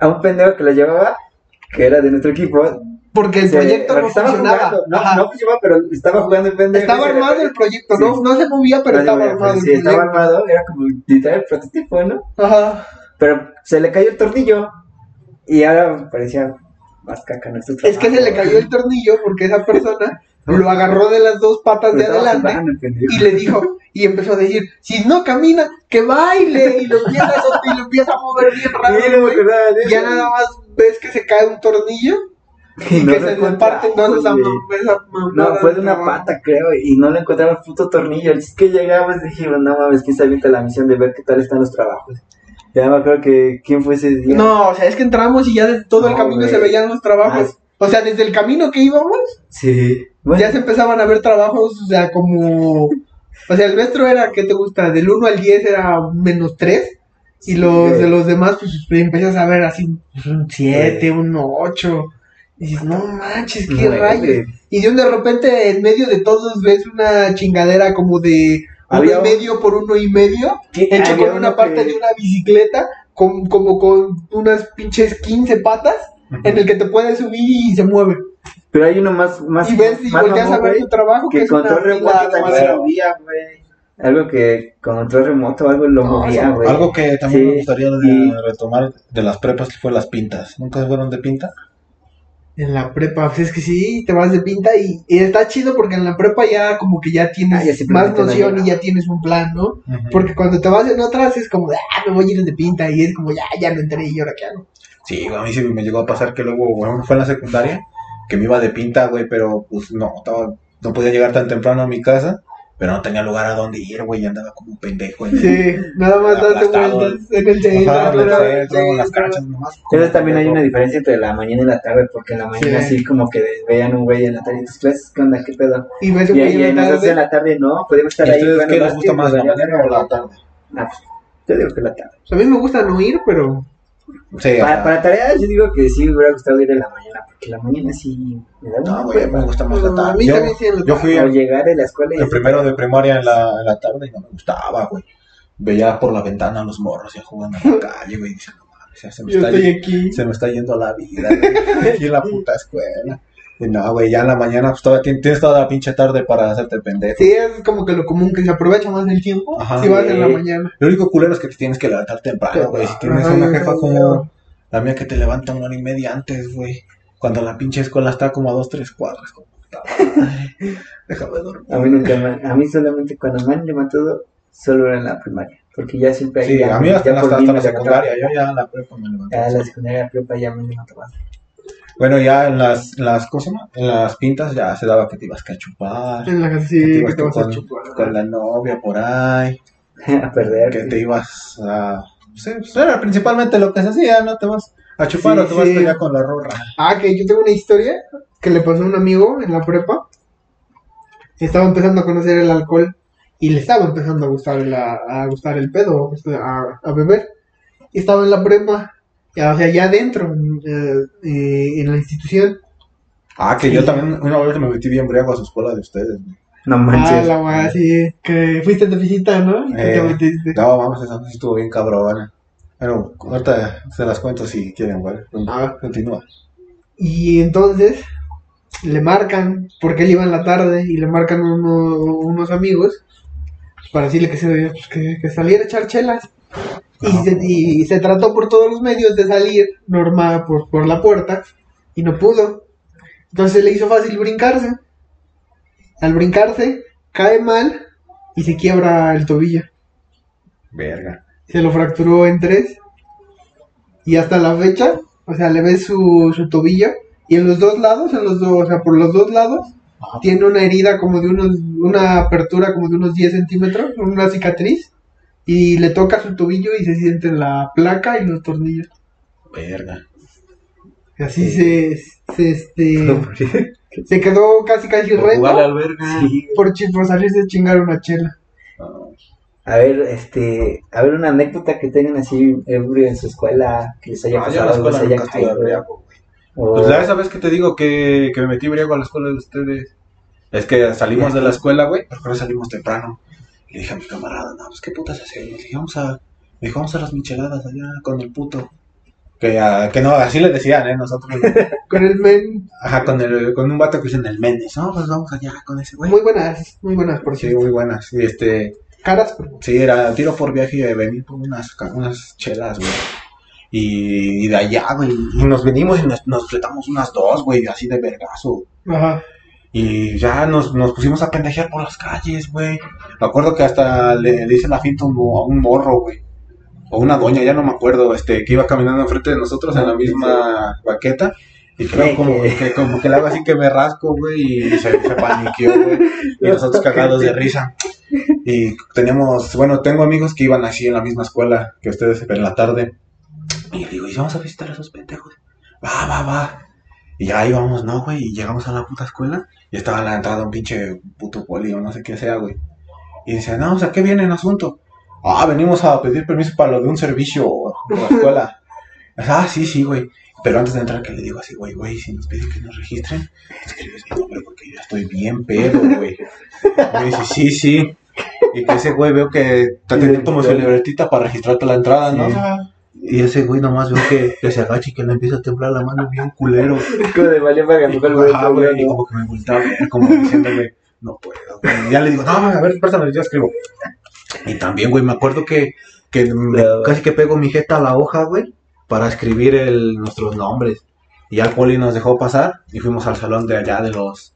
a un pendejo que lo llevaba, que era de nuestro equipo, Porque el se- proyecto no estaba funcionaba. jugando. No, Ajá. no funcionaba, pero estaba jugando el pendejo. estaba armado el proyecto, Sí. no, no se movía, pero No, estaba armado sí, el estaba armado, era como literal el prototipo, ¿no? Ajá. Pero se le cayó el tornillo y ahora parecía más caca nuestro Es que se le cayó el tornillo porque esa persona lo agarró de las dos patas de adelante y le dijo, y empezó a decir, si no camina, que baile, y lo empieza a, y lo empieza a mover bien raro. Y ya nada más ves que se cae un tornillo y que se desparte entonces mamada No, fue de una trabajo. pata, creo, y no le encontraba el puto tornillo. Es que llegamos y dijimos, no mames, que se avienta la misión de ver qué tal están los trabajos. Ya me acuerdo que, ¿quién fue ese día? No, o sea, es que entramos y ya desde todo el No, camino güey. se veían los trabajos. O sea, desde el camino que íbamos, Sí. Bueno, ya se empezaban a ver trabajos, o sea, como... O sea, el nuestro era, ¿qué te gusta? Del 1 al 10 era menos 3. Y los güey. de los demás, pues empiezas a ver así, pues, un 7, un 8. Y dices, no manches, qué nueve. rayos. Y de un de repente, en medio de todos, ves una chingadera como de uno y medio por uno y medio, ¿Qué? hecho Había con una parte que- de una bicicleta, con, como con unas pinches 15 patas, en el que te puedes subir y se mueve. Pero hay uno más, más, Y ves y más volteas a ver tu trabajo, que, que es una remoto fila también se movía, güey. Algo que con control remoto, algo lo No, movía, güey. Algo que también Sí, me gustaría de- y- retomar de las prepas fue las pintas. ¿Nunca se fueron de pinta? En la prepa, pues es que sí, te vas de pinta y, y está chido porque en la prepa ya como que ya tienes Ah, ya más noción no y ya tienes un plan, ¿no? Porque cuando te vas en otras es como de, ah, me voy a ir de pinta y es como, ya, ya lo entré y ahora qué hago. Sí, güey, a mí sí me llegó a pasar que luego, bueno, fue en la secundaria, que me iba de pinta, güey, pero pues no, estaba, no podía llegar tan temprano a mi casa, pero no tenía lugar a dónde ir, güey, y andaba como un pendejo. En Sí, nada más Aplastado. vueltas en el el. Entonces también hay una diferencia entre la mañana y la tarde, porque en la mañana Sí. sí, como que vean un güey en la tarde y tus clases, ¿qué onda? ¿Qué pedo? Y ves un Y, güey y en la en tarde. la tarde no, podemos estar ¿Y ahí. ustedes qué les gusta más, la mañana o la tarde? Ah, pues, yo digo que la tarde. O sea, a mí me gusta no ir, pero Sí, Para, para tareas yo digo que sí me hubiera gustado ir en la mañana, porque la mañana sí me da no, güey, me gusta más la a tarde. mí Yo, también sí en la yo fui el, llegar de la escuela y el primero de primaria en la, en la tarde y no me gustaba, güey. Veía por la ventana a los morros ya jugando en la calle, güey, y decía, no mames, se me yo está estoy aquí. se me está yendo la vida, güey. Aquí en la puta escuela. Y no, güey, ya en la mañana, pues todavía tien- tienes toda la pinche tarde para hacerte pendejo. Sí, es como que lo común que se aprovecha más el tiempo Ajá. si vas en la mañana. Lo único culero es que te tienes que levantar temprano, güey. Si tienes Ajá, una jefa como la mía que te levanta una hora y media antes, güey. Cuando la pinche escuela está como a dos, tres cuadras. Como. Déjame dormir. A mí nunca me, a mí solamente cuando me han levantado, solo era en la primaria, porque ya siempre Sí, ya, a mí hasta, hasta, hasta la secundaria. levantaba. Yo ya en la prepa me levanté. Ya en la secundaria prepa ya me levantaba. Bueno, ya en las, las cosas, en las pintas ya se daba que te ibas a chupar. En la Que te sí, ibas que te vas a con, chupar. con la novia por ahí. a perder. que te ibas a... Sí, pues era principalmente lo que se hacía, ¿no? Te vas a chupar Sí, o te vas a pelear con la rorra. Ah, que yo tengo una historia que le pasó a un amigo en la prepa. Estaba empezando a conocer el alcohol y le estaba empezando a gustar el, a, gustar el pedo, a, a beber. Y estaba en la prepa, o sea, ya adentro, eh, eh, en la institución. Ah, que yo también una vez me metí bien briago a su escuela de ustedes. güey. No Ah, manches. la wea, sí, que fuiste de visita, ¿no? Y te Eh, metiste. No, vamos, esa vez estuvo bien cabrona. Bueno, ahorita se las cuento si quieren, güey. Ah. Continúa. Y entonces le marcan, porque él iba en la tarde, y le marcan uno- unos amigos para decirle que, se, pues, que, que saliera a echar chelas. Y, Ah. se, y se trató por todos los medios de salir normal por, por la puerta y no pudo. Entonces le hizo fácil brincarse. Al brincarse, cae mal y se quiebra el tobillo. Verga. Se lo fracturó en tres. Y hasta la fecha, o sea, le ves su, su tobillo. Y en los dos lados, en los dos, o sea, por los dos lados, Ajá. tiene una herida como de unos, una apertura como de unos 10 centímetros, una cicatriz. Y le toca su tobillo y se siente la placa y los tornillos. Verga. Así Sí. se, se, este, se quedó casi casi Por jugar recto al verga. Sí. por, salirse a chingar una chela. A ver, este, a ver una anécdota que tengan así ebrio en su escuela, que les haya Ah, la pasado, caído. briago. o- Pues ya esa vez que te digo que, que me metí briago a la escuela de ustedes. Es que salimos de la escuela, güey, pero salimos temprano. Le dije a mi camarada, no, pues qué putas hacemos. Le dije, vamos a, dijo, vamos a las micheladas allá con el puto. Que, ah, que no, así le decían, ¿eh? Nosotros. Con el men, Ajá, con, el, con un vato que es en el Méndez. No, pues vamos allá con ese güey. muy buenas, muy buenas por Sí, cierto. muy buenas. Y este, Caras, pero sí, era tiro por viaje y venir por unas, unas chelas, güey. Y, y de allá, güey. Y nos venimos y nos, nos fletamos unas dos, güey, así de vergazo. Ajá. Y ya nos, nos pusimos a pendejear por las calles, güey. Me acuerdo que hasta le, le hice la finta a un, mo- a un morro, güey. O una doña, ya no me acuerdo, este, que iba caminando enfrente de nosotros en la misma baqueta. Y creo como que, como que le hago así que me rasco, güey, y se, se paniqueó, güey. Y nosotros cagados de risa. Y teníamos, bueno, tengo amigos que iban así en la misma escuela que ustedes en la tarde. Y le digo, ¿y vamos a visitar a esos pendejos? Va, va, va. Y ya íbamos, ¿no, güey? Y llegamos a la puta escuela y estaba en la entrada un pinche puto poli o no sé qué sea, güey. Y dice, no, o sea, ¿qué viene en asunto? Ah, venimos a pedir permiso para lo de un servicio de la escuela. ah, sí, sí, güey. Pero antes de entrar, que le digo así, güey, güey, si nos piden que nos registren, escribes mi nombre porque yo estoy bien pedo, güey. Y me dice, sí, sí. Y que ese güey veo que está teniendo como su libretita para registrarte la entrada, ¿no? Y ese güey nomás veo que, que se agacha y que le empieza a temblar la mano bien culero. Como de para que mejor ajá, güey, y como que me volteaba a como diciéndome, no puedo. güey. Ya le digo, no, a ver, préstame, yo escribo. Y también, güey, me acuerdo que, que Claro. casi que pego mi jeta a la hoja, güey, para escribir el, nuestros nombres. Y ya el poli nos dejó pasar y fuimos al salón de allá de los,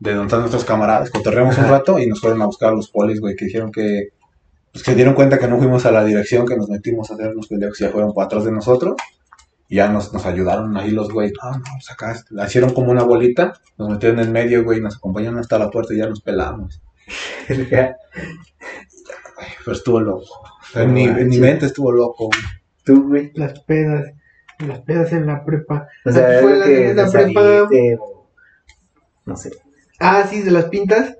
de donde están nuestros camaradas. Cotorreamos un rato y nos fueron a buscar los polis, güey, que dijeron que, pues se dieron cuenta que no fuimos a la dirección, que nos metimos a hacer los pendejos y ya fueron para atrás de nosotros. Y ya nos, nos ayudaron ahí los güey. No, no, pues acá la hicieron como una bolita, nos metieron en medio, güey, nos acompañaron hasta la puerta y ya nos pelamos. Pero estuvo loco. En mi, en mi mente estuvo loco. Tú, güey. Las pedas, las pedas en la prepa. O sea, fue la que prepa. saliste, No sé. Ah, sí, de las pintas.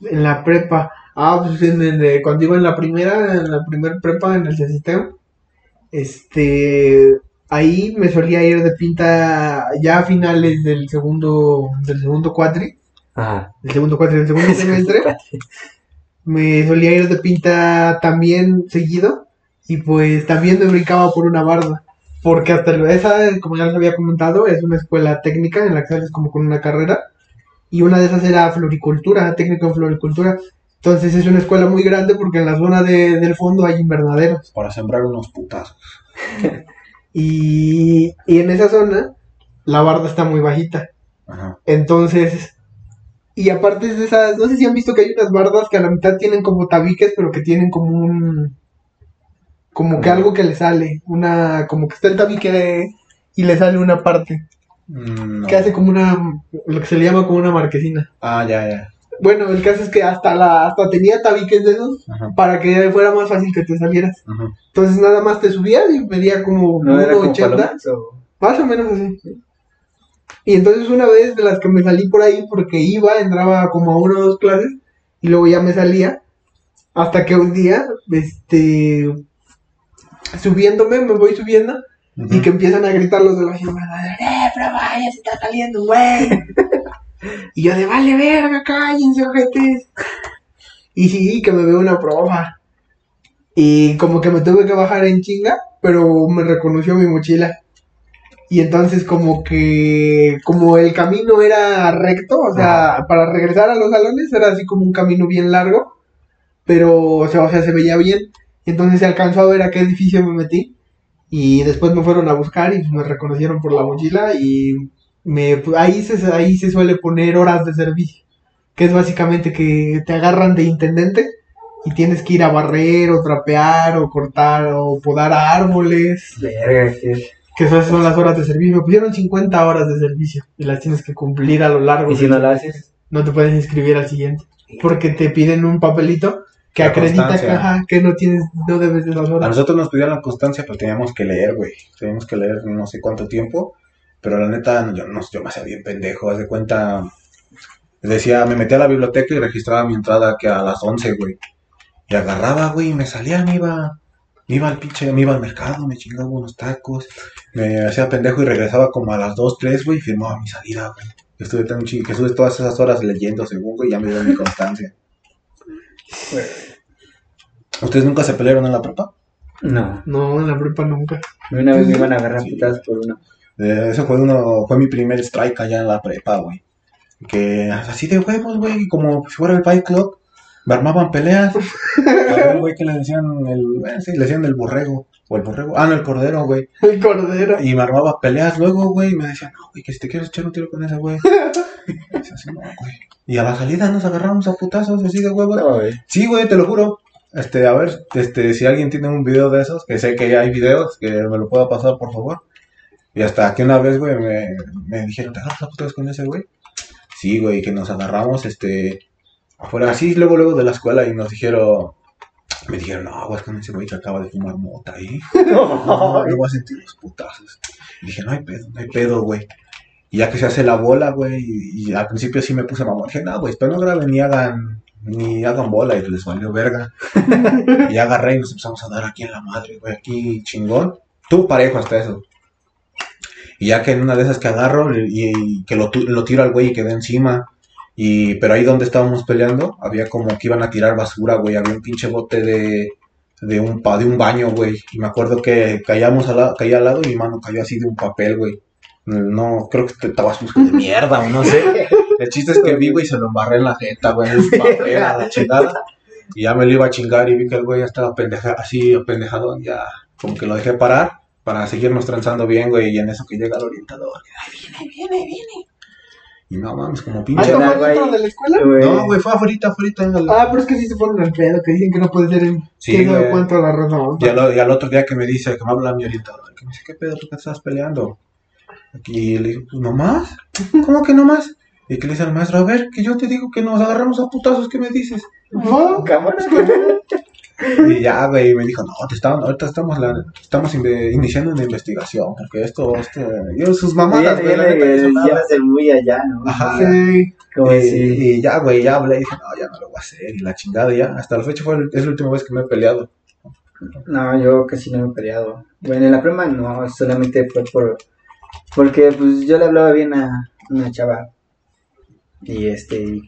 En la prepa. Ah, pues en, en- de- cuando iba en la primera, en la primer prepa en el sistema. Este. Ahí me solía ir de pinta ya a finales del segundo, del segundo cuatri, Ajá. del segundo cuatri, del segundo semestre. Me solía ir de pinta también seguido. Y pues también me brincaba por una barda. Porque hasta esa, como ya les había comentado, es una escuela técnica en la que sales como con una carrera. Y una de esas era floricultura, técnico en floricultura. Entonces es una escuela muy grande porque en la zona de- del fondo hay invernaderos. Para sembrar unos putazos. Y, y en esa zona la barda está muy bajita. Ajá. Entonces, y aparte de esas, no sé si han visto que hay unas bardas que a la mitad tienen como tabiques, pero que tienen como un, como que algo que le sale, una, como que está el tabique de- y le sale una parte, Mm, no. que hace como una, lo que se le llama como una marquesina. Ah, ya, ya. Bueno, el caso es que hasta la, hasta tenía tabiques de esos Ajá. para que fuera más fácil que te salieras. Ajá. Entonces nada más te subías y medía como No era como 1.80. palomas o... Más o menos así. Y entonces una vez de las que me salí por ahí porque iba, entraba como a una o dos clases y luego ya me salía. Hasta que un día, este, subiéndome, me voy subiendo y que empiezan a gritar los de la gimnasia, ¡eh, pero vaya, se está saliendo, güey! y yo de, vale, verga, cállense, ojetes. Y sí, que me veo una profa. Y como que me tuve que bajar en chinga, pero me reconoció mi mochila. Y entonces como que, como el camino era recto, o sea, para regresar a los salones era así como un camino bien largo, pero, o sea, o sea, se veía bien. Y entonces se alcanzó a ver a qué edificio me metí. Y después me fueron a buscar y me reconocieron por la mochila y me, ahí, se, ahí se suele poner horas de servicio, que es básicamente que te agarran de intendente y tienes que ir a barrer o trapear o cortar o podar árboles, Verga, que... esas son las horas de servicio. Me pusieron 50 horas de servicio y las tienes que cumplir a lo largo. Y si no lo haces... no te puedes inscribir al siguiente, porque te piden un papelito que La acredita que, ajá, que no tienes, no debes de A horas. nosotros nos pidieron la constancia, pero teníamos que leer, güey. Teníamos que leer no sé cuánto tiempo. Pero la neta, yo no yo me hacía bien pendejo, haz de cuenta. Decía, me metía a la biblioteca y registraba mi entrada que a las 11, güey. Y agarraba, güey, y me salía, me iba, me iba al pinche, me iba al mercado, me chingaba unos tacos, me hacía pendejo y regresaba como a las 2, 3, güey, y firmaba mi salida, güey. Estuve tan chido, que estuve todas esas horas leyendo, según, güey, ya me dio mi constancia. ¿Ustedes nunca se pelearon en la prepa? No, No, en la prepa nunca. una vez me iban a agarrar putadas por uno. Eh, ese fue uno, fue mi primer strike allá en la prepa, güey. Que así de huevos, güey, como si fuera el Fight Club, me armaban peleas. Un güey que le decían el, eh, sí, le decían el borrego, o el borrego, ah, no, el cordero, güey. El cordero. Y me armaba peleas luego, güey, y me decían, no, güey, que si te quieres echar un tiro con ese güey. Y decía así, no, güey. Y a la salida nos agarramos a putazos así de huevos. No, güey. Sí, güey, te lo juro. Este, a ver, este, si alguien tiene un video de esos, que sé que ya hay videos, que me lo pueda pasar, por favor. Y hasta que una vez, güey, me, me dijeron, ¿te agarras a putas con ese güey? Sí, güey, que nos agarramos, este, afuera, así, luego, luego de la escuela, y nos dijeron, me dijeron, no, güey, es con ese güey que acaba de fumar mota ahí. No, no voy a sentir los putazos. Y dije, no hay pedo, no hay pedo, güey. Y ya que se hace la bola, güey, y, y al principio sí me puse mamón. Dije, no, güey, pero no graben ni hagan, ni hagan bola y les valió verga. y agarré y nos empezamos a dar aquí en la madre, güey, aquí chingón. Tú parejo hasta eso. Y ya que en una de esas que agarro y, y que lo, lo tiro al güey y quedé encima. Y, pero ahí donde estábamos peleando, había como que iban a tirar basura, güey. Había un pinche bote de, de un, pa, de un baño, güey. Y me acuerdo que caíamos al lado, caía al lado y mi mano cayó así de un papel, güey. No, creo que estaba sucio de mierda o no sé. El chiste es que vi, güey, y se lo embarré en la jeta, güey, el papel a la chingada. Y ya me lo iba a chingar y vi que el güey ya estaba pendeja, así, pendejado. Ya, como que lo dejé parar para seguirnos transando bien, güey. Y en eso que llega el orientador. Ay, viene, viene, viene. Y no mames, como ¿Ah, pinche. fue dentro de la escuela? Güey. No, güey, fue afuera, afuera. en Ah, pero es que sí se ponen al pedo, que dicen que no puede ser en... Sí, cuánto la razón. Y al, y al otro día que me dice, que me habla mi orientador, que me dice, ¿qué pedo tú que estás peleando? Y le digo, pues no más. ¿Cómo que no más? Y que le dice al maestro, a ver, que yo te digo que nos agarramos a putazos, ¿qué me dices? No, Cámara. Y ya, güey, me dijo, no, te estaban, ahorita estamos, la, estamos iniciando una investigación, porque esto, este, yo sus mamadas, güey, ya ser muy allá, ¿no? Ajá. sí. Y, ya, güey, ya hablé y dije, no, ya no lo voy a hacer. Y la chingada, ya, hasta la fecha fue, es la última vez que me he peleado. No, yo casi no me he peleado. Bueno, en la prima no, solamente fue por... Porque pues yo le hablaba bien a una chava. Y este,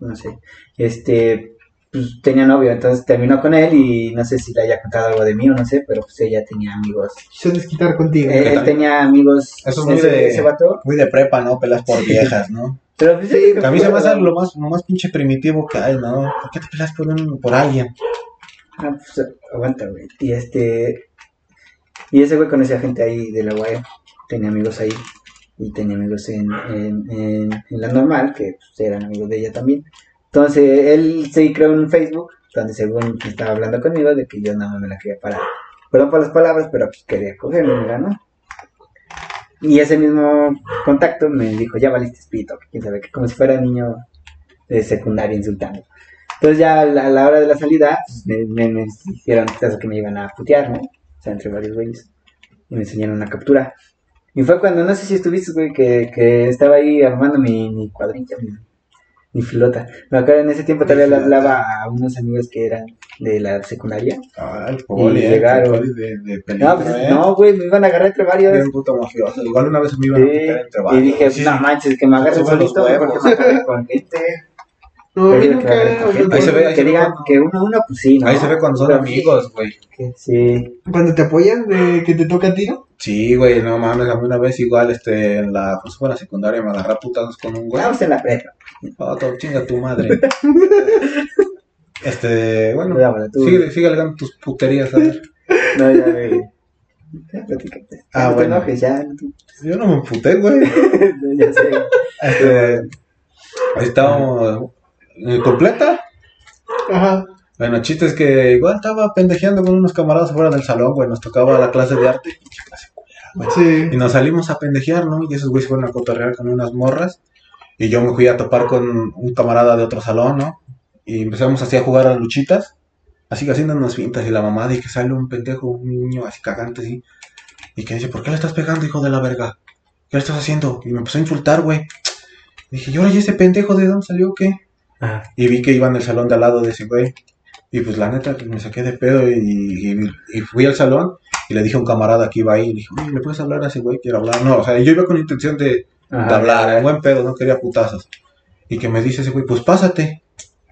no sé, este, pues tenía novio, entonces terminó con él y no sé si le haya contado algo de mí o no sé, pero pues ella tenía amigos. Quiso desquitar contigo. Él, él tenía amigos, Eso es muy ese, de- ese vato. Muy de prepa, ¿no? Pelas por viejas, ¿no? Pero pues, Sí, a mí se me hace lo más, lo más pinche primitivo que hay, ¿no? ¿Por qué te peleas por, un, por alguien? Ah, pues, aguanta, güey. Y este. Y ese güey conocía gente ahí de la UAE. Tenía amigos ahí. Y tenía amigos en, en, en, en la normal, que pues, eran amigos de ella también. Entonces él se creó en Facebook, donde según estaba hablando conmigo de que yo nada más me la quería parar. Perdón por las palabras, pero pues quería cogerme, ¿no? Y ese mismo contacto me dijo, ya valiste espíritu, quién sabe, que como si fuera niño de secundaria insultando. Entonces ya a la, a la hora de la salida, pues, me, me, me hicieron caso que me iban a putear, ¿no? O sea, entre varios güeyes. Y me enseñaron una captura. Y fue cuando, no sé si estuviste, güey, que, que estaba ahí armando mi, mi cuadrilla, mi, mi filota. Me acuerdo en ese tiempo todavía le hablaba a unos amigos que eran de la secundaria. Ah, el poli, Y eh, llegaron. el poli de, de peligro, No, pues, eh. no, güey, me iban a agarrar entre varios. Bien puto mafioso. Igual una vez me iban a putear entre y varios. dije, Sí, no manches, que me agarren solito güey, porque me agarré con gente. No, que nunca... Ahí se ve, ahí que se digan cuando- que uno a uno, pues sí, ¿no? Ahí se ve cuando son Pero amigos, güey. Sí. Cuando te apoyan de que te toca tiro. Sí, güey, no mames, a mí una vez igual, este, en la, pues fue en la secundaria, me agarré a putazos con un güey. Vamos en la prepa. Oh, todo chinga tu madre. este, bueno, tú. sigue, sigue alegando tus puterías, a ver. No, ya, güey. Ya, platícate. Ah, no bueno. te enojes, ya. Yo no me emputé, güey. ya sé. Este, ahí estábamos, completa. Ajá. Bueno, chiste es que igual estaba pendejeando con unos camaradas fuera del salón, güey. Nos tocaba la clase de arte. pinche clase culera, güey. Sí. Y nos salimos a pendejear, ¿no? Y esos güeyes fueron a cotorrear con unas morras. Y yo me fui a topar con un camarada de otro salón, ¿no? Y empezamos así a jugar a luchitas. Así que haciéndonos fintas. Y la mamá de que sale un pendejo, un niño así cagante, así. Y que dice, ¿por qué le estás pegando, hijo de la verga? ¿qué estás haciendo? Y me empezó a insultar, güey. Dije, ¿y ahora y ese pendejo de dónde salió o qué? Ajá. Y vi que iba en el salón de al lado de ese güey. Y pues la neta pues, me saqué de pedo y, y- y fui al salón y le dije a un camarada que iba ahí, le dije, oye, ¿le puedes hablar a ese güey? Quiero hablar. No, o sea, yo iba con intención de, de Ajá. hablar, en buen pedo, no quería putazos. Y que me dice ese güey, pues pásate.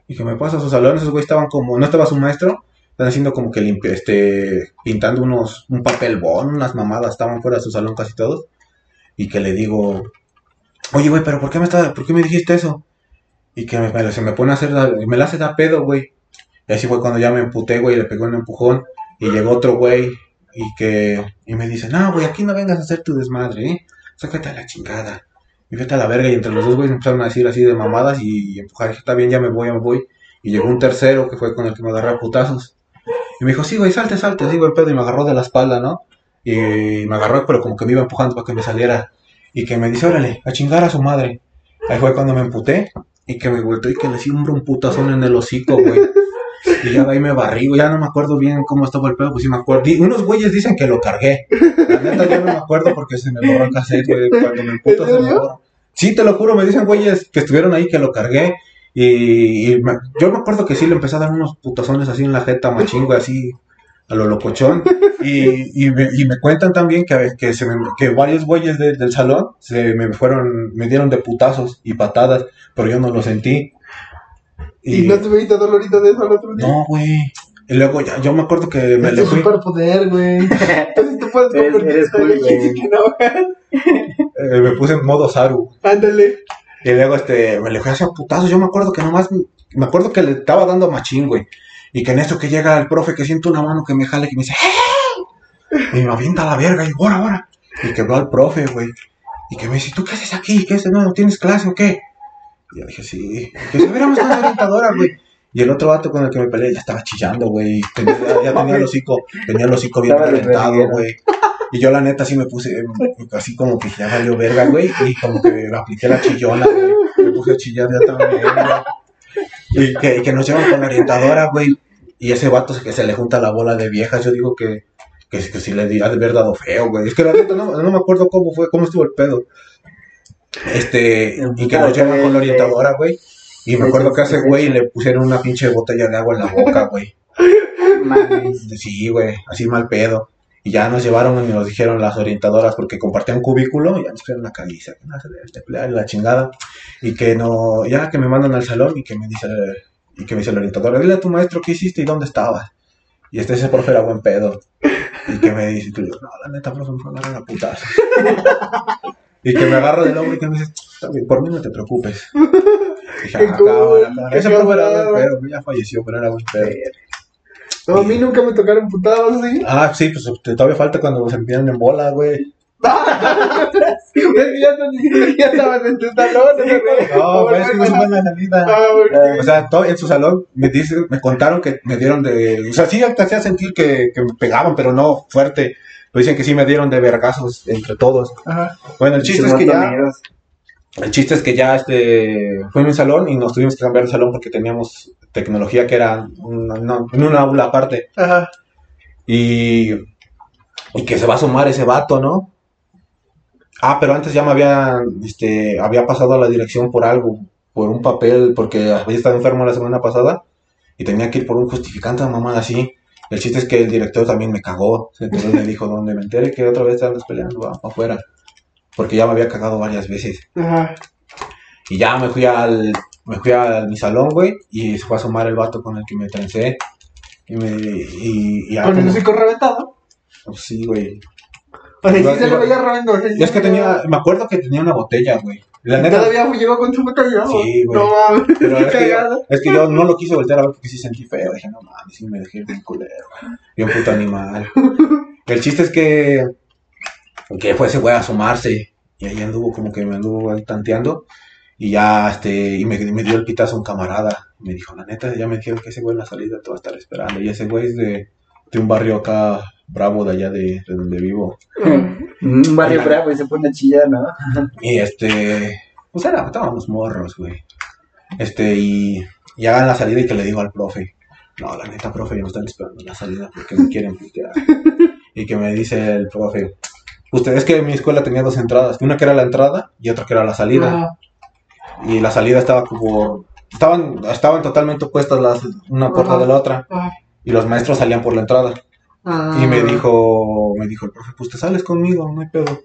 Y que me pasa a su salón, esos güeyes estaban como, no estaba su maestro, estaban haciendo como que limpi- este, pintando unos, un papel bon, unas mamadas, estaban fuera de su salón casi todos. Y que le digo, oye güey, pero ¿por qué me está, por qué me dijiste eso? Y que me, me- se me pone a hacer, me la hace dar pedo, güey. Y así fue cuando ya me emputé, güey, le pegó un empujón. Y llegó otro güey y que, y me dice, no, güey, aquí no vengas a hacer tu desmadre, ¿eh? Sácate a la chingada. Y vete a la verga. Y entre los dos güeyes empezaron a decir así de mamadas y empujar. Dije, está bien, ya me voy, ya me voy. Y llegó un tercero que fue con el que me agarré a putazos. Y me dijo, sí, güey, salte, salte. Digo, el pedo. Y me agarró de la espalda, ¿no? Y me agarró, pero como que me iba empujando para que me saliera. Y que me dice, órale, a chingar a su madre. Ahí fue cuando me emputé. Y que me volteó y que le siembro un putazón en el hocico, güey. Y ya de ahí me barrí. Ya no me acuerdo bien cómo estaba el pedo, pues sí me acuerdo. Unos güeyes dicen que lo cargué. La neta, yo no me acuerdo porque se me borró el cassette, güey. Cuando me emputo ¿En se me borra. Sí, te lo juro, me dicen güeyes que estuvieron ahí que lo cargué. Y, y me- yo me acuerdo que sí le empecé a dar unos putazones así en la jeta, machín, güey, así a lo locochón. Y, y, me, y me cuentan también que, que, se me- que varios güeyes de- del salón se me fueron, me dieron de putazos y patadas, pero yo no lo sentí. ¿Y no te viste dolorido de eso al otro día? No, güey. Y luego ya, yo me acuerdo que me Es le tu fui. superpoder, güey. Entonces tú puedes convertirte en. Jessica Navajas. eh, me puse en modo Saru. Ándale. Y luego este, me le fui a hacer putazos. Yo me acuerdo que nomás, me acuerdo que le estaba dando machín, güey. Y que en esto que llega el profe, que siento una mano que me jale, que me dice, ¡Eh! Y me avienta a la verga, y ahora, ahora. Y que veo al profe, güey. Y que me dice, ¿tú qué haces aquí? ¿Qué haces? ¿No, no tienes clase o qué? Y yo dije, sí. Que con la orientadora, güey. Y el otro vato con el que me peleé ya estaba chillando, güey. Tenía- Ya, tenía el hocico, tenía el hocico bien reventado, güey. Y yo la neta sí me puse em, así como que ya valió verga, güey. Y como que me apliqué la chillona, güey. Me puse a chillar ya también, güey. Y que, que nos llevan con la orientadora, güey. Y ese vato que se le junta la bola de viejas, yo digo que, que, que sí le diría de haber dado feo, güey. Es que la neta no, no me acuerdo cómo fue, cómo estuvo el pedo. Este, y que nos llevan con la orientadora, güey. Y me acuerdo que a ese güey le pusieron una pinche botella de agua en la boca, güey. Sí, güey, así mal pedo. Y ya nos llevaron y nos dijeron las orientadoras, porque compartían cubículo, ya nos pusieron la caliza, que debe de pelear y la chingada. Y que no, ya que me mandan al salón y que me dice, y que me dice la orientadora, dile a tu maestro qué hiciste y dónde estabas. Y este ese profe era buen pedo. Y que me dice, y no, la neta, profe, me fue a agarrar a putazo. Y que me agarra del hombro y que me dice, "Está bien, por mí no te preocupes. Dije, ah, Ese profe era buen pedo, ya falleció, pero era buen pedo. No, a mí nunca me tocaron putados así. Ah, sí, pues te- todavía falta cuando se empiezan en bola, güey. Es ya estaban en tu salón. No, pues es que no se van a la salida. Ah, ok. O sea, todo en su salón me dicen, me contaron que me dieron de. O sea, sí te hacía sentir que, que me pegaban, pero no fuerte. Pero dicen que sí me dieron de vergazos entre todos. Ajá. Bueno, el chiste es que ya. El chiste es que ya este fue en un salón y nos tuvimos que cambiar de salón porque teníamos tecnología que era una- en una aula aparte. Ajá. Y, y que se va a sumar ese vato, ¿no? Ah, pero antes ya me había, este, había pasado a la dirección por algo, por un papel, porque había estado enfermo la semana pasada y tenía que ir por un justificante a mamá así. El chiste es que el director también me cagó. Entonces me dijo, donde me entere que otra vez andas peleando, va para afuera. Porque ya me había cagado varias veces. Ajá. Y ya me fui al, me fui a mi salón, güey, y se fue a asomar el vato con el que me trencé. Y me, y, y Con el hocico reventado. pues sí, güey. O sea, Iba- sí se le veía reventado. Y es que tenía, me acuerdo que tenía una botella, güey. La neta, Todavía llegó con su botella. Sí, güey. No mames. pero es que, yo, es que yo no lo quise voltear a ver porque sí sentí feo. Dije, no mames, sí me dejé bien culero. Bien puto animal. El chiste es que, que fue ese güey a asomarse. Y ahí anduvo como que me anduvo ahí tanteando. Y ya, este, y me, me dio el pitazo un camarada. Me dijo, la neta, ya me dijeron que ese güey en la salida te va a estar esperando. Y ese güey es de, de un barrio acá bravo de allá de, de donde vivo. Un barrio bravo y se pone a chillar, ¿no? Y este, pues era, estábamos morros, güey. Este, y, y hagan la salida y que le digo al profe, no, la neta, profe, ya me están esperando en la salida porque me quieren putear. y que me dice el profe, Ustedes que mi escuela tenía dos entradas, una que era la entrada y otra que era la salida. Ajá. Y la salida estaba como estaban estaban totalmente opuestas las una puerta Ajá. de la otra Ajá. Y los maestros salían por la entrada. Ah. Y me dijo, me dijo el profe, pues te sales conmigo, no hay pedo.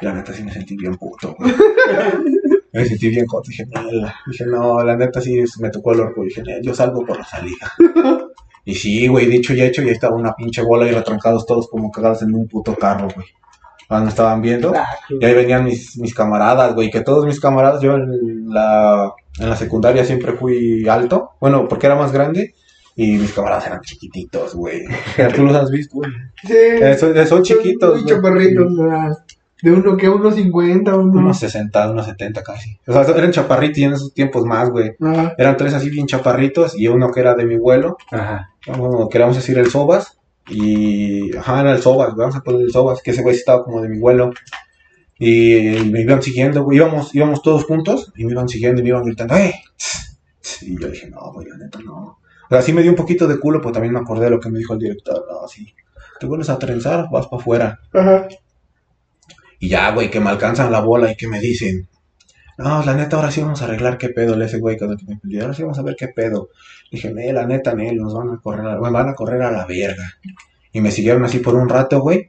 Y la neta sí me sentí bien puto, güey. me sentí bien joto. Dije, no, la, dije, no, la neta sí me tocó el orgullo. Dije, "No, yo salgo por la salida. y sí, güey, dicho y hecho, y ahí estaba una pinche bola y retrancados todos como cagados en un puto carro, güey. Cuando estaban viendo. Ah, Y ahí venían mis, mis camaradas, güey, que todos mis camaradas, yo en la, en la secundaria siempre fui alto, bueno, porque era más grande, y mis camaradas eran chiquititos, güey. ¿Tú los has visto, güey? Sí. Eh, son, son chiquitos, Muy chaparritos, De uno que unos 50, uno. Unos 60, unos 70 casi. O sea, eran chaparritos y en esos tiempos más, güey. Ajá. Eran tres así bien chaparritos y uno que era de mi vuelo, Ajá. bueno, que vamos a decir el Sobas. Y, ajá, era el Sobas, güey, vamos a poner el Sobas, que ese güey sí estaba como de mi vuelo. Y me iban siguiendo, güey, íbamos, íbamos todos juntos y me iban siguiendo y me iban gritando, ¡eh! Y yo dije, no, güey, la neta, no. O sea, sí me dio un poquito de culo, pero también me acordé de lo que me dijo el director, no, sí. Te vuelves a trenzar, vas para afuera. Ajá. Y ya, güey, que me alcanzan la bola y que me dicen, no, la neta, ahora sí vamos a arreglar qué pedo, le ese güey cuando me pidió, ahora sí vamos a ver qué pedo. Dije, "Nee, la neta, Nel, nos van a correr, a- me van a correr a la verga. Y me siguieron así por un rato, güey,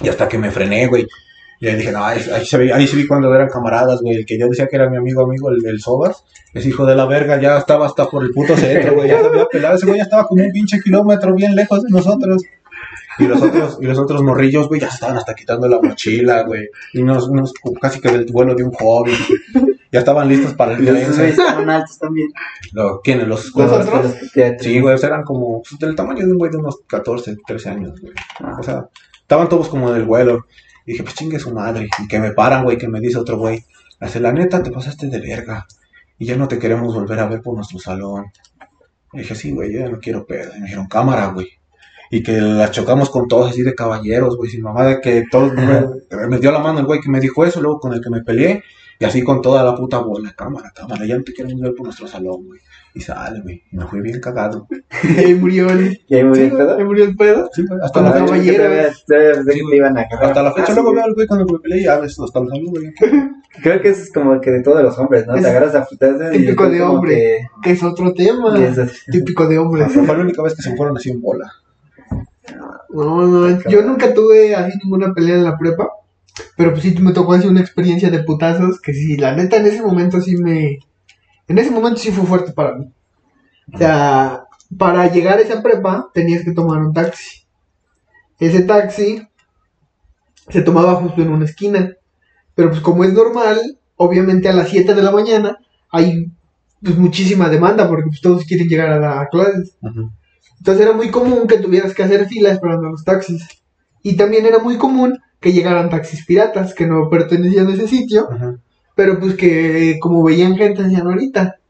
y hasta que me frené, güey. Y ahí dije, no, ahí, ahí se vi, ahí se vi cuando eran camaradas, güey. El que yo decía que era mi amigo, amigo, el, el Sobas, ese hijo de la verga, ya estaba hasta por el puto centro, güey. Ya se había pelado, ese güey ya estaba como un pinche kilómetro bien lejos de nosotros. Y los otros, y los otros morrillos, güey, ya se estaban hasta quitando la mochila, güey. Y unos, unos casi que del vuelo de un joven. Ya estaban listos para el violencia. estaban altos también. Lo- ¿Quiénes? Los ¿Los otros? Sí, güey, sea, eran como pues, del tamaño de un güey de unos 14, 13 años, güey. Ah. O sea, estaban todos como del vuelo. Y dije, pues chingue su madre. Y que me paran, güey, que me dice otro güey. Hace la neta, te pasaste de verga. Y ya no te queremos volver a ver por nuestro salón. Dije, sí, güey, yo ya no quiero pedo. Y me dijeron, cámara, güey. Y que la chocamos con todos así de caballeros, güey, sin mamá de que todos me dio la mano el güey que me dijo eso, luego con el que me peleé, y así con toda la puta bola, cámara, cámara, ya no te queremos ver por nuestro salón, güey. Y sale, güey, me fui bien cagado. Y ahí murió el. ¿Y ahí murió el pedo? ahí murió el pedo. Sí, güey, hasta la fecha. caballero. Todavía- todavía pensé Sí, que güey. te iban a agarrar. Hasta la fecha Ah, luego veo al güey cuando me peleé a veces nos estamos hablando, güey. Creo que es como que de todos los hombres, ¿no? Es Te agarras a putazos y típico de hombre. que- Que es otro tema. es. Típico de hombres. Fue la única vez que se fueron así en bola. No, no, yo nunca tuve así ninguna pelea en la prepa. Pero pues sí me tocó así una experiencia de putazos que sí, la neta en ese momento sí me... En ese momento sí fue fuerte para mí. O sea, para llegar a esa prepa tenías que tomar un taxi. Ese taxi se tomaba justo en una esquina. Pero pues como es normal, obviamente a las 7 de la mañana hay pues muchísima demanda porque pues todos quieren llegar a la clase. Entonces era muy común que tuvieras que hacer fila esperando a los taxis. Y también era muy común que llegaran taxis piratas que no pertenecían a ese sitio, Ajá. pero pues que como veían gente decían ahorita.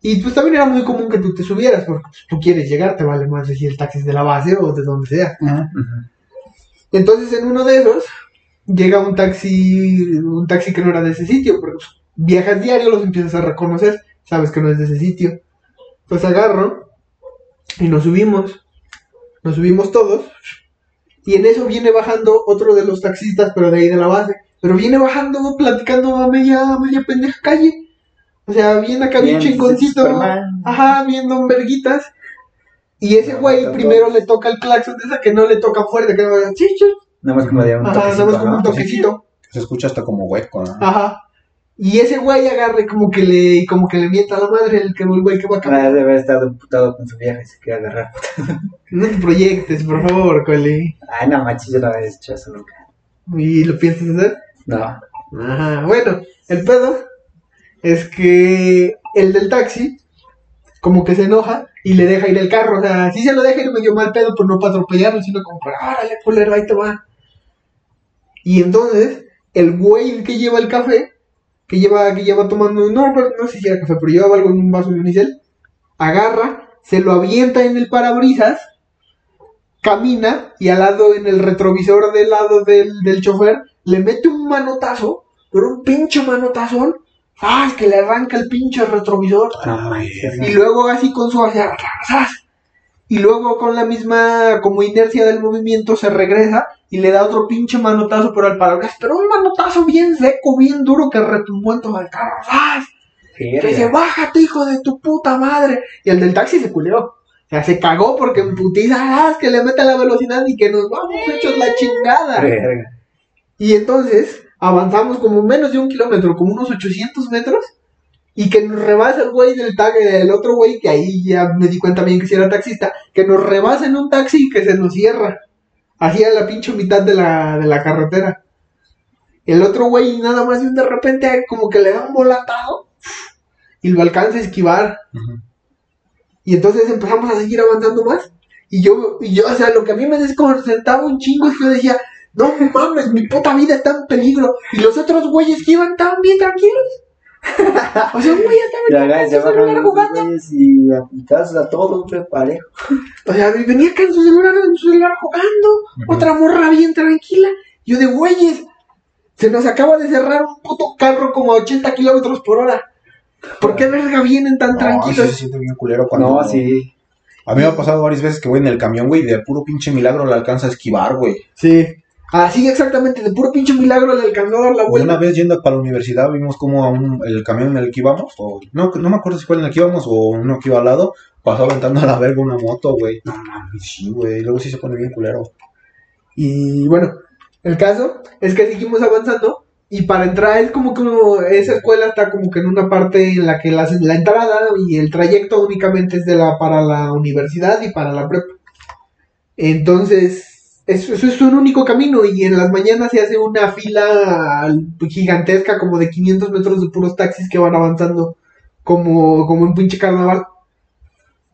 Y pues también era muy común que tú te subieras porque pues, tú quieres llegar, te vale más decir el taxi es de la base o de donde sea. Entonces en uno de esos llega un taxi, un taxi que no era de ese sitio, porque pues, viajas diario, los empiezas a reconocer, sabes que no es de ese sitio. Pues agarro y nos subimos, nos subimos todos, y en eso viene bajando otro de los taxistas, pero de ahí de la base, pero viene bajando platicando a media, a media pendeja calle. O sea, viene acá bien, chingoncito. Superman. Ajá, viendo verguitas. Y ese güey primero le toca el claxon de esa que no le toca fuerte, que no. Nada más como de un Ajá, nada más toquecito, como un ¿no? toquecito. Se escucha hasta como hueco, ¿no? Ajá. Y ese güey agarre como que le, como que le mienta a la madre el que el güey que va a Ah, cambiar. debe haber estado emputado con su viaje y se quiere agarrar. No te proyectes, por favor, Cole. Ay, no manches, yo no había hecho eso nunca. ¿Y lo piensas hacer? No. Ajá. Bueno, el pedo es que el del taxi como que se enoja y le deja ir el carro. O sea, sí se lo deja ir medio mal pedo, pero no para atropellarlo, sino como para, árale, culero, ahí te va. Y entonces, el güey que lleva el café, que lleva, que lleva tomando, no, no, sé si era café, pero llevaba algo en un vaso de unicel, agarra, se lo avienta en el parabrisas, camina y al lado, en el retrovisor del lado del, del chofer, le mete un manotazo, pero un pinche manotazón, ¡ah! que le arranca el pinche retrovisor. Ay, Y luego así con su hacia. Y luego con la misma como inercia del movimiento se regresa y le da otro pinche manotazo por el parabrisas, pero un manotazo bien seco, bien duro que retumbó en todo el carro. ¡Zas! Que dice, bájate, hijo de tu puta madre. Y el del taxi se culeó. O sea, se cagó porque en putiza, ¡ah! que le mete la velocidad y que nos vamos hechos la chingada. Verga. Y entonces avanzamos como menos de un kilómetro, como unos 800 metros, y que nos rebasa el güey del tag, el otro güey, que ahí ya me di cuenta bien que si era taxista, que nos rebasa en un taxi y que se nos cierra. Así a la pinche mitad de la, de la carretera. El otro güey nada más y de repente como que le da un volatado y lo alcanza a esquivar. Y entonces empezamos a seguir avanzando más. Y yo, y yo, o sea, lo que a mí me desconcertaba un chingo es que yo decía, no mames, mi puta vida está en peligro. Y los otros güeyes que iban tan bien tranquilos. O sea, un güey Ya, estaba ya, en se su celular jugando. y a todos, güey, parejo. O sea, venía acá en su celular, en su celular jugando. Otra morra bien tranquila. Yo de güeyes. Se nos acaba de cerrar un puto carro como a 80 kilómetros por hora. ¿Por qué verga vienen tan No, sí tranquilos? se siente bien culero cuando... No, sí. A mí me ha pasado varias veces que voy en el camión, güey, y de puro pinche milagro le alcanza a esquivar, güey. Sí. Así exactamente, de puro pinche milagro le alcanzó a dar la vuelta. Una vez yendo para la universidad vimos como a un, el camión en el que íbamos, o no, no me acuerdo si fue en el que íbamos o uno que iba al lado, pasó aventando a la verga una moto, güey. No mames, sí, güey, luego sí se pone bien culero. Y bueno, el caso es que seguimos avanzando y para entrar es como que uno- esa escuela está como que en una parte en la que la, la entrada y el trayecto únicamente es de la para la universidad y para la prepa. Entonces, eso, es un único camino y en las mañanas se hace una fila gigantesca como de 500 metros de puros taxis que van avanzando como, como un pinche carnaval.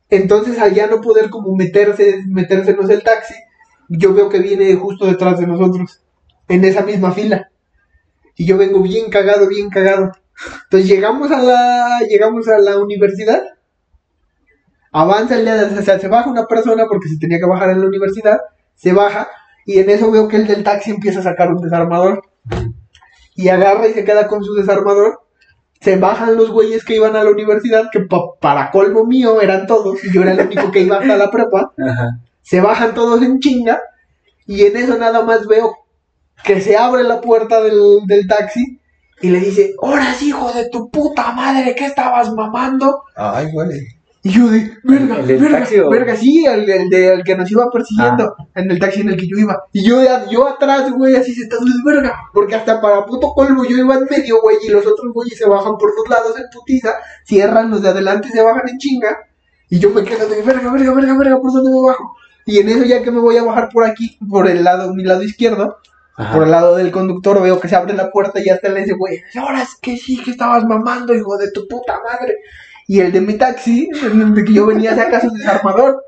Entonces, al ya no poder como meterse, metérsenos el taxi, yo veo que viene justo detrás de nosotros, en esa misma fila. Y yo vengo bien cagado, bien cagado. Entonces llegamos a la, llegamos a la universidad. Avanza el día, o sea, se baja una persona porque se tenía que bajar en la universidad. Se baja y en eso veo que el del taxi empieza a sacar un desarmador. Y agarra y se queda con su desarmador. Se bajan los güeyes que iban a la universidad, que pa- para colmo mío eran todos, y yo era el único que iba hasta la prepa Ajá. se bajan todos en chinga y en eso nada más veo que se abre la puerta del, del taxi y le dice, ¡Horas, hijo de tu puta madre! ¿Qué estabas mamando? Ay, güey. Y yo de, verga, ¿El verga, taxi verga, sí, el, el de- el que nos iba persiguiendo, en el taxi en el que yo iba. Y yo, de- yo atrás, güey, así sentado de verga, porque hasta para puto polvo yo iba en medio, güey, y los otros güeyes se bajan por los lados en putiza, cierran, los de adelante se bajan en chinga, y yo me quedo de verga, verga, verga, verga, ¿por dónde me bajo? Y en eso ya que me voy a bajar por aquí, por el lado, mi lado izquierdo, Ajá. por el lado del conductor, veo que se abre la puerta y está el ese güey. Ahora es que sí, que estabas mamando, hijo de tu puta madre. Y el de mi taxi, el que yo venía, saca su desarmador.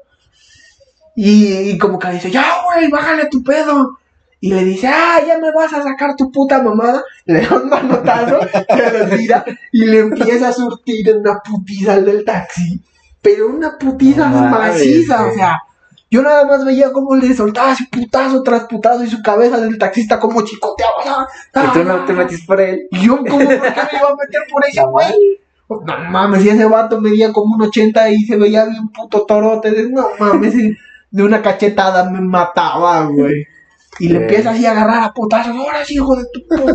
Y, y como que dice, ya, güey, bájale tu pedo. Y le dice, ah, ya me vas a sacar tu puta mamada. Le da un manotazo, se lo tira y le empieza a surtir en una putiza al del taxi. Pero una putiza No maciza, o sea. Yo nada más veía cómo le soltaba su putazo tras putazo y su cabeza del taxista como chicoteaba. Que tú no te metiste por él. y yo, como, ¿por qué me iba a meter por ese güey? No mames, y ese vato medía como un 80 y se veía bien puto torote. de- No mames, y de una cachetada me mataba, güey. Y le empieza así a agarrar a putazos. Ahora sí, hijo de tu puta madre".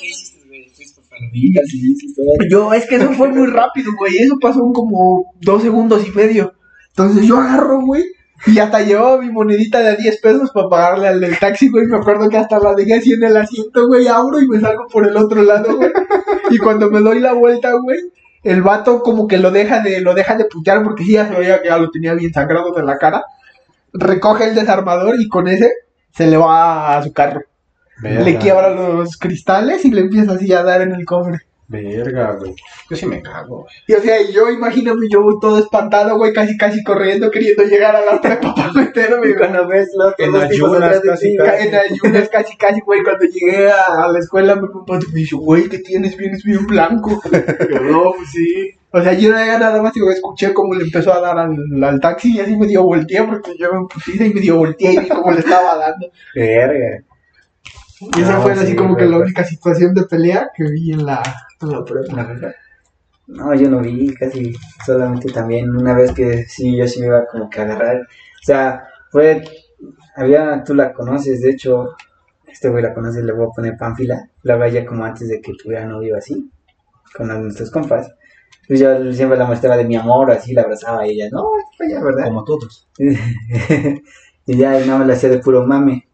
¿Qué hiciste, güey? ¿Fuiste por palomitas? Sí, sí, sí. Yo, es que eso fue muy rápido, güey. Eso pasó en como dos segundos y medio. Entonces yo agarro, güey. Y hasta llevaba mi monedita de 10 pesos para pagarle al del taxi, güey. Me acuerdo que hasta la dejé así en el asiento, güey. Abro y me salgo por el otro lado, güey. Y cuando me doy la vuelta, güey, el vato como que lo deja de, lo deja de putear porque sí ya se veía que ya lo tenía bien sangrado de la cara. Recoge el desarmador y con ese se le va a su carro. Le quiebra los cristales y le empieza así a dar en el cofre. Verga, güey. Yo sí me cago, güey. Y o sea, y yo imagíname, yo voy todo espantado, güey, casi casi corriendo, queriendo llegar a la prepa para meterme, Y güey. cuando ves los En ayunas, casi, casi. En ayunas casi casi, güey, cuando llegué a, a la escuela, mi papá me dijo, güey, ¿qué tienes? Vienes bien blanco. Yo, no, pues sí. O sea, yo ya nada más digo, escuché cómo le empezó a dar al, al taxi y así me dio volteé porque yo me puse y me dio volteé y vi cómo le estaba dando. Verga. Y esa No, fue así sí, como que la única situación de pelea que vi en la, la prepa. No, yo no vi, casi solamente también una vez que sí, yo sí me iba como que a agarrar. O sea, fue, había, tú la conoces, de hecho, este güey la conoce, le voy a poner Pánfila. La hablaba ya como antes de que tuviera novio así, con nuestros compas. Pues yo siempre la mostraba de mi amor, así la abrazaba y ella, no, es para allá, ¿verdad? Como todos. y ya no me la hacía de puro mame.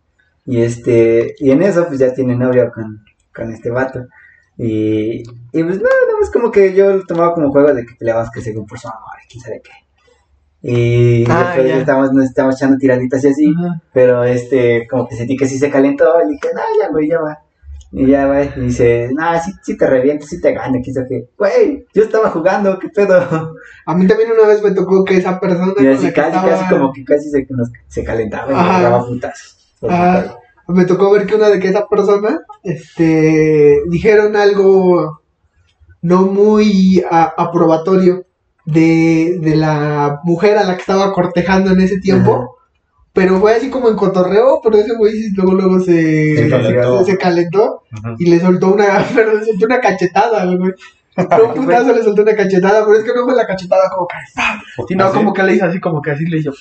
Y este, y en eso pues ya tiene novio con, con este vato. Y, y pues nada, nada más como que yo lo tomaba como juego de que peleábamos que según por su amor, quién sabe qué. Y Ah, después ya. estábamos, nos estábamos echando tiraditas y así, Ajá. pero este, como que sentí que sí se calentó, y dije, no, ya güey, ya va. Y ya va, y dice, no, sí, sí te reviento, sí te gano, quién sabe qué. Güey, yo estaba jugando, qué pedo. A mí también una vez me tocó que esa persona Y así que casi, estaba- casi como que casi se, nos- se calentaba y nos daba putas. Ajá. Me tocó ver que una de que esa persona, este, dijeron algo no muy a- aprobatorio de, de la mujer a la que estaba cortejando en ese tiempo, Ajá. pero fue así como en cotorreo, pero ese güey luego luego se, Se calentó. se calentó y le soltó una, pero le soltó una cachetada, al güey. No, un putazo le soltó una cachetada, pero es que no fue la cachetada como que, sino ¿Ah, sí? como que le hizo así, como que así le hizo.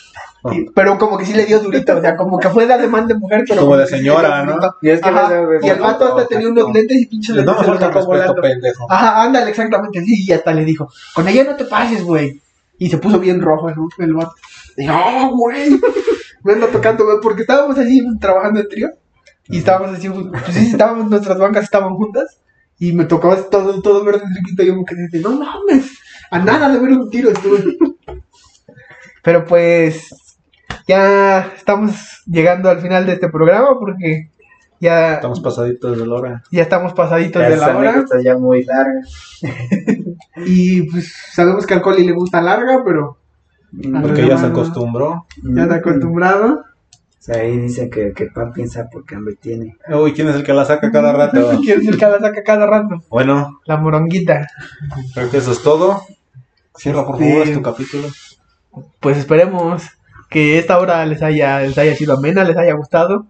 Ah. Pero como que sí le dio durito, o sea, como que fue de ademán de mujer, pero Como de señora, ¿no? Y es que y el vato hasta tenía unos lentes y pinches No lentes me se le falta respeto, pendejo. Ajá, ándale, exactamente, sí, y hasta le dijo, con ella no te pases, güey. Y se puso bien rojo el, el vato. Y no, güey, me anda tocando, güey, porque estábamos así trabajando en trío. Y estábamos así, pues sí, estábamos, nuestras bancas estaban juntas. Y me tocaba todo, todo verde chiquito. Y yo me quedé de, no mames, a nada de ver un tiro estuve. Pero pues, ya estamos llegando al final de este programa porque ya, Estamos pasaditos de la hora. ya estamos pasaditos Ya de la hora. ya muy larga. Y pues sabemos que al Coli le gusta larga, pero Porque ya se acostumbró. ya está acostumbrado. Sea, ahí dice que, que pan piensa porque hambre tiene. Uy, ¿quién es el que la saca cada rato? Quiere decir que la saca cada rato. Bueno, La moronguita. creo que eso es todo. Cierra, por Sí. favor, este capítulo. Pues esperemos que esta hora les haya, les haya sido amena, les haya gustado,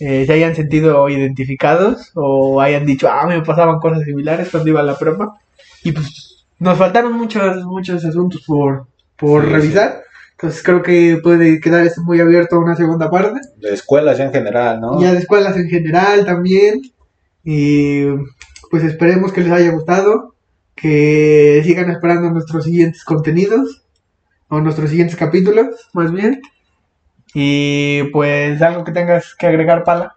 eh, se hayan sentido identificados o hayan dicho, ah, me pasaban cosas similares cuando iba a la prepa. Y pues nos faltaron muchos, muchos asuntos por, por Sí, revisar. Entonces creo que puede quedar esto muy abierto a una segunda parte. De escuelas ya en general, ¿no? Ya de escuelas en general también. Y pues esperemos que les haya gustado. Que sigan esperando nuestros siguientes contenidos. O nuestros siguientes capítulos, más bien. Y pues algo que tengas que agregar, Pala.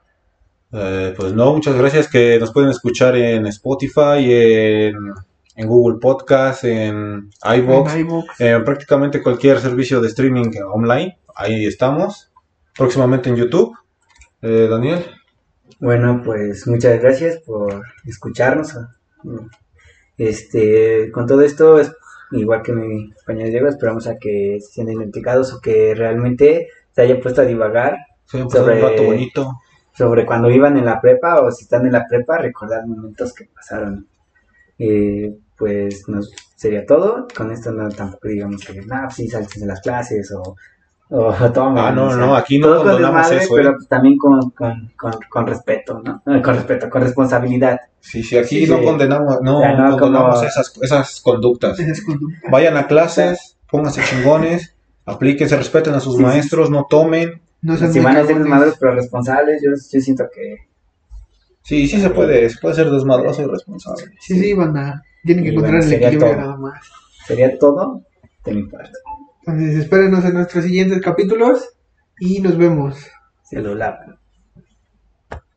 Eh, pues no, muchas gracias. Que nos pueden escuchar en Spotify, en, en Google Podcast, en iVoox, En iVoox. en prácticamente cualquier servicio de streaming online. Ahí estamos. Próximamente en YouTube. Eh, Daniel. Bueno, pues muchas gracias por escucharnos. Este, con todo esto, es- igual que mi compañero Diego, esperamos a que se sientan identificados o que realmente se hayan puesto a divagar Sobre- rato bonito. sobre cuando iban en la prepa o si están en la prepa, recordar momentos que pasaron. Eh, pues nos sería todo. Con esto no tampoco digamos que, no, sí, saltes de las clases o, o tomen. Ah, no, o sea, no, aquí no condonamos eso, pero ¿eh? pues también con, con, con, con respeto, ¿no? Con respeto, con responsabilidad. Sí, sí, aquí Sí, no sí. condenamos, no, Ya, no, condenamos como- esas, esas conductas. Vayan a clases, pónganse chingones, aplíquense, respeten a sus Sí, sí. maestros, no tomen. No sean Si van a ser desmadres pero responsables, yo, yo siento que Sí, sí se puede, se puede ser desmadroso y responsable. Sí, sí, banda. Tienen que Y encontrar bueno, el equilibrio todo. nada más. sería todo de mi parte. Entonces, espérenos en nuestros siguientes capítulos y nos vemos. Se lo lavan.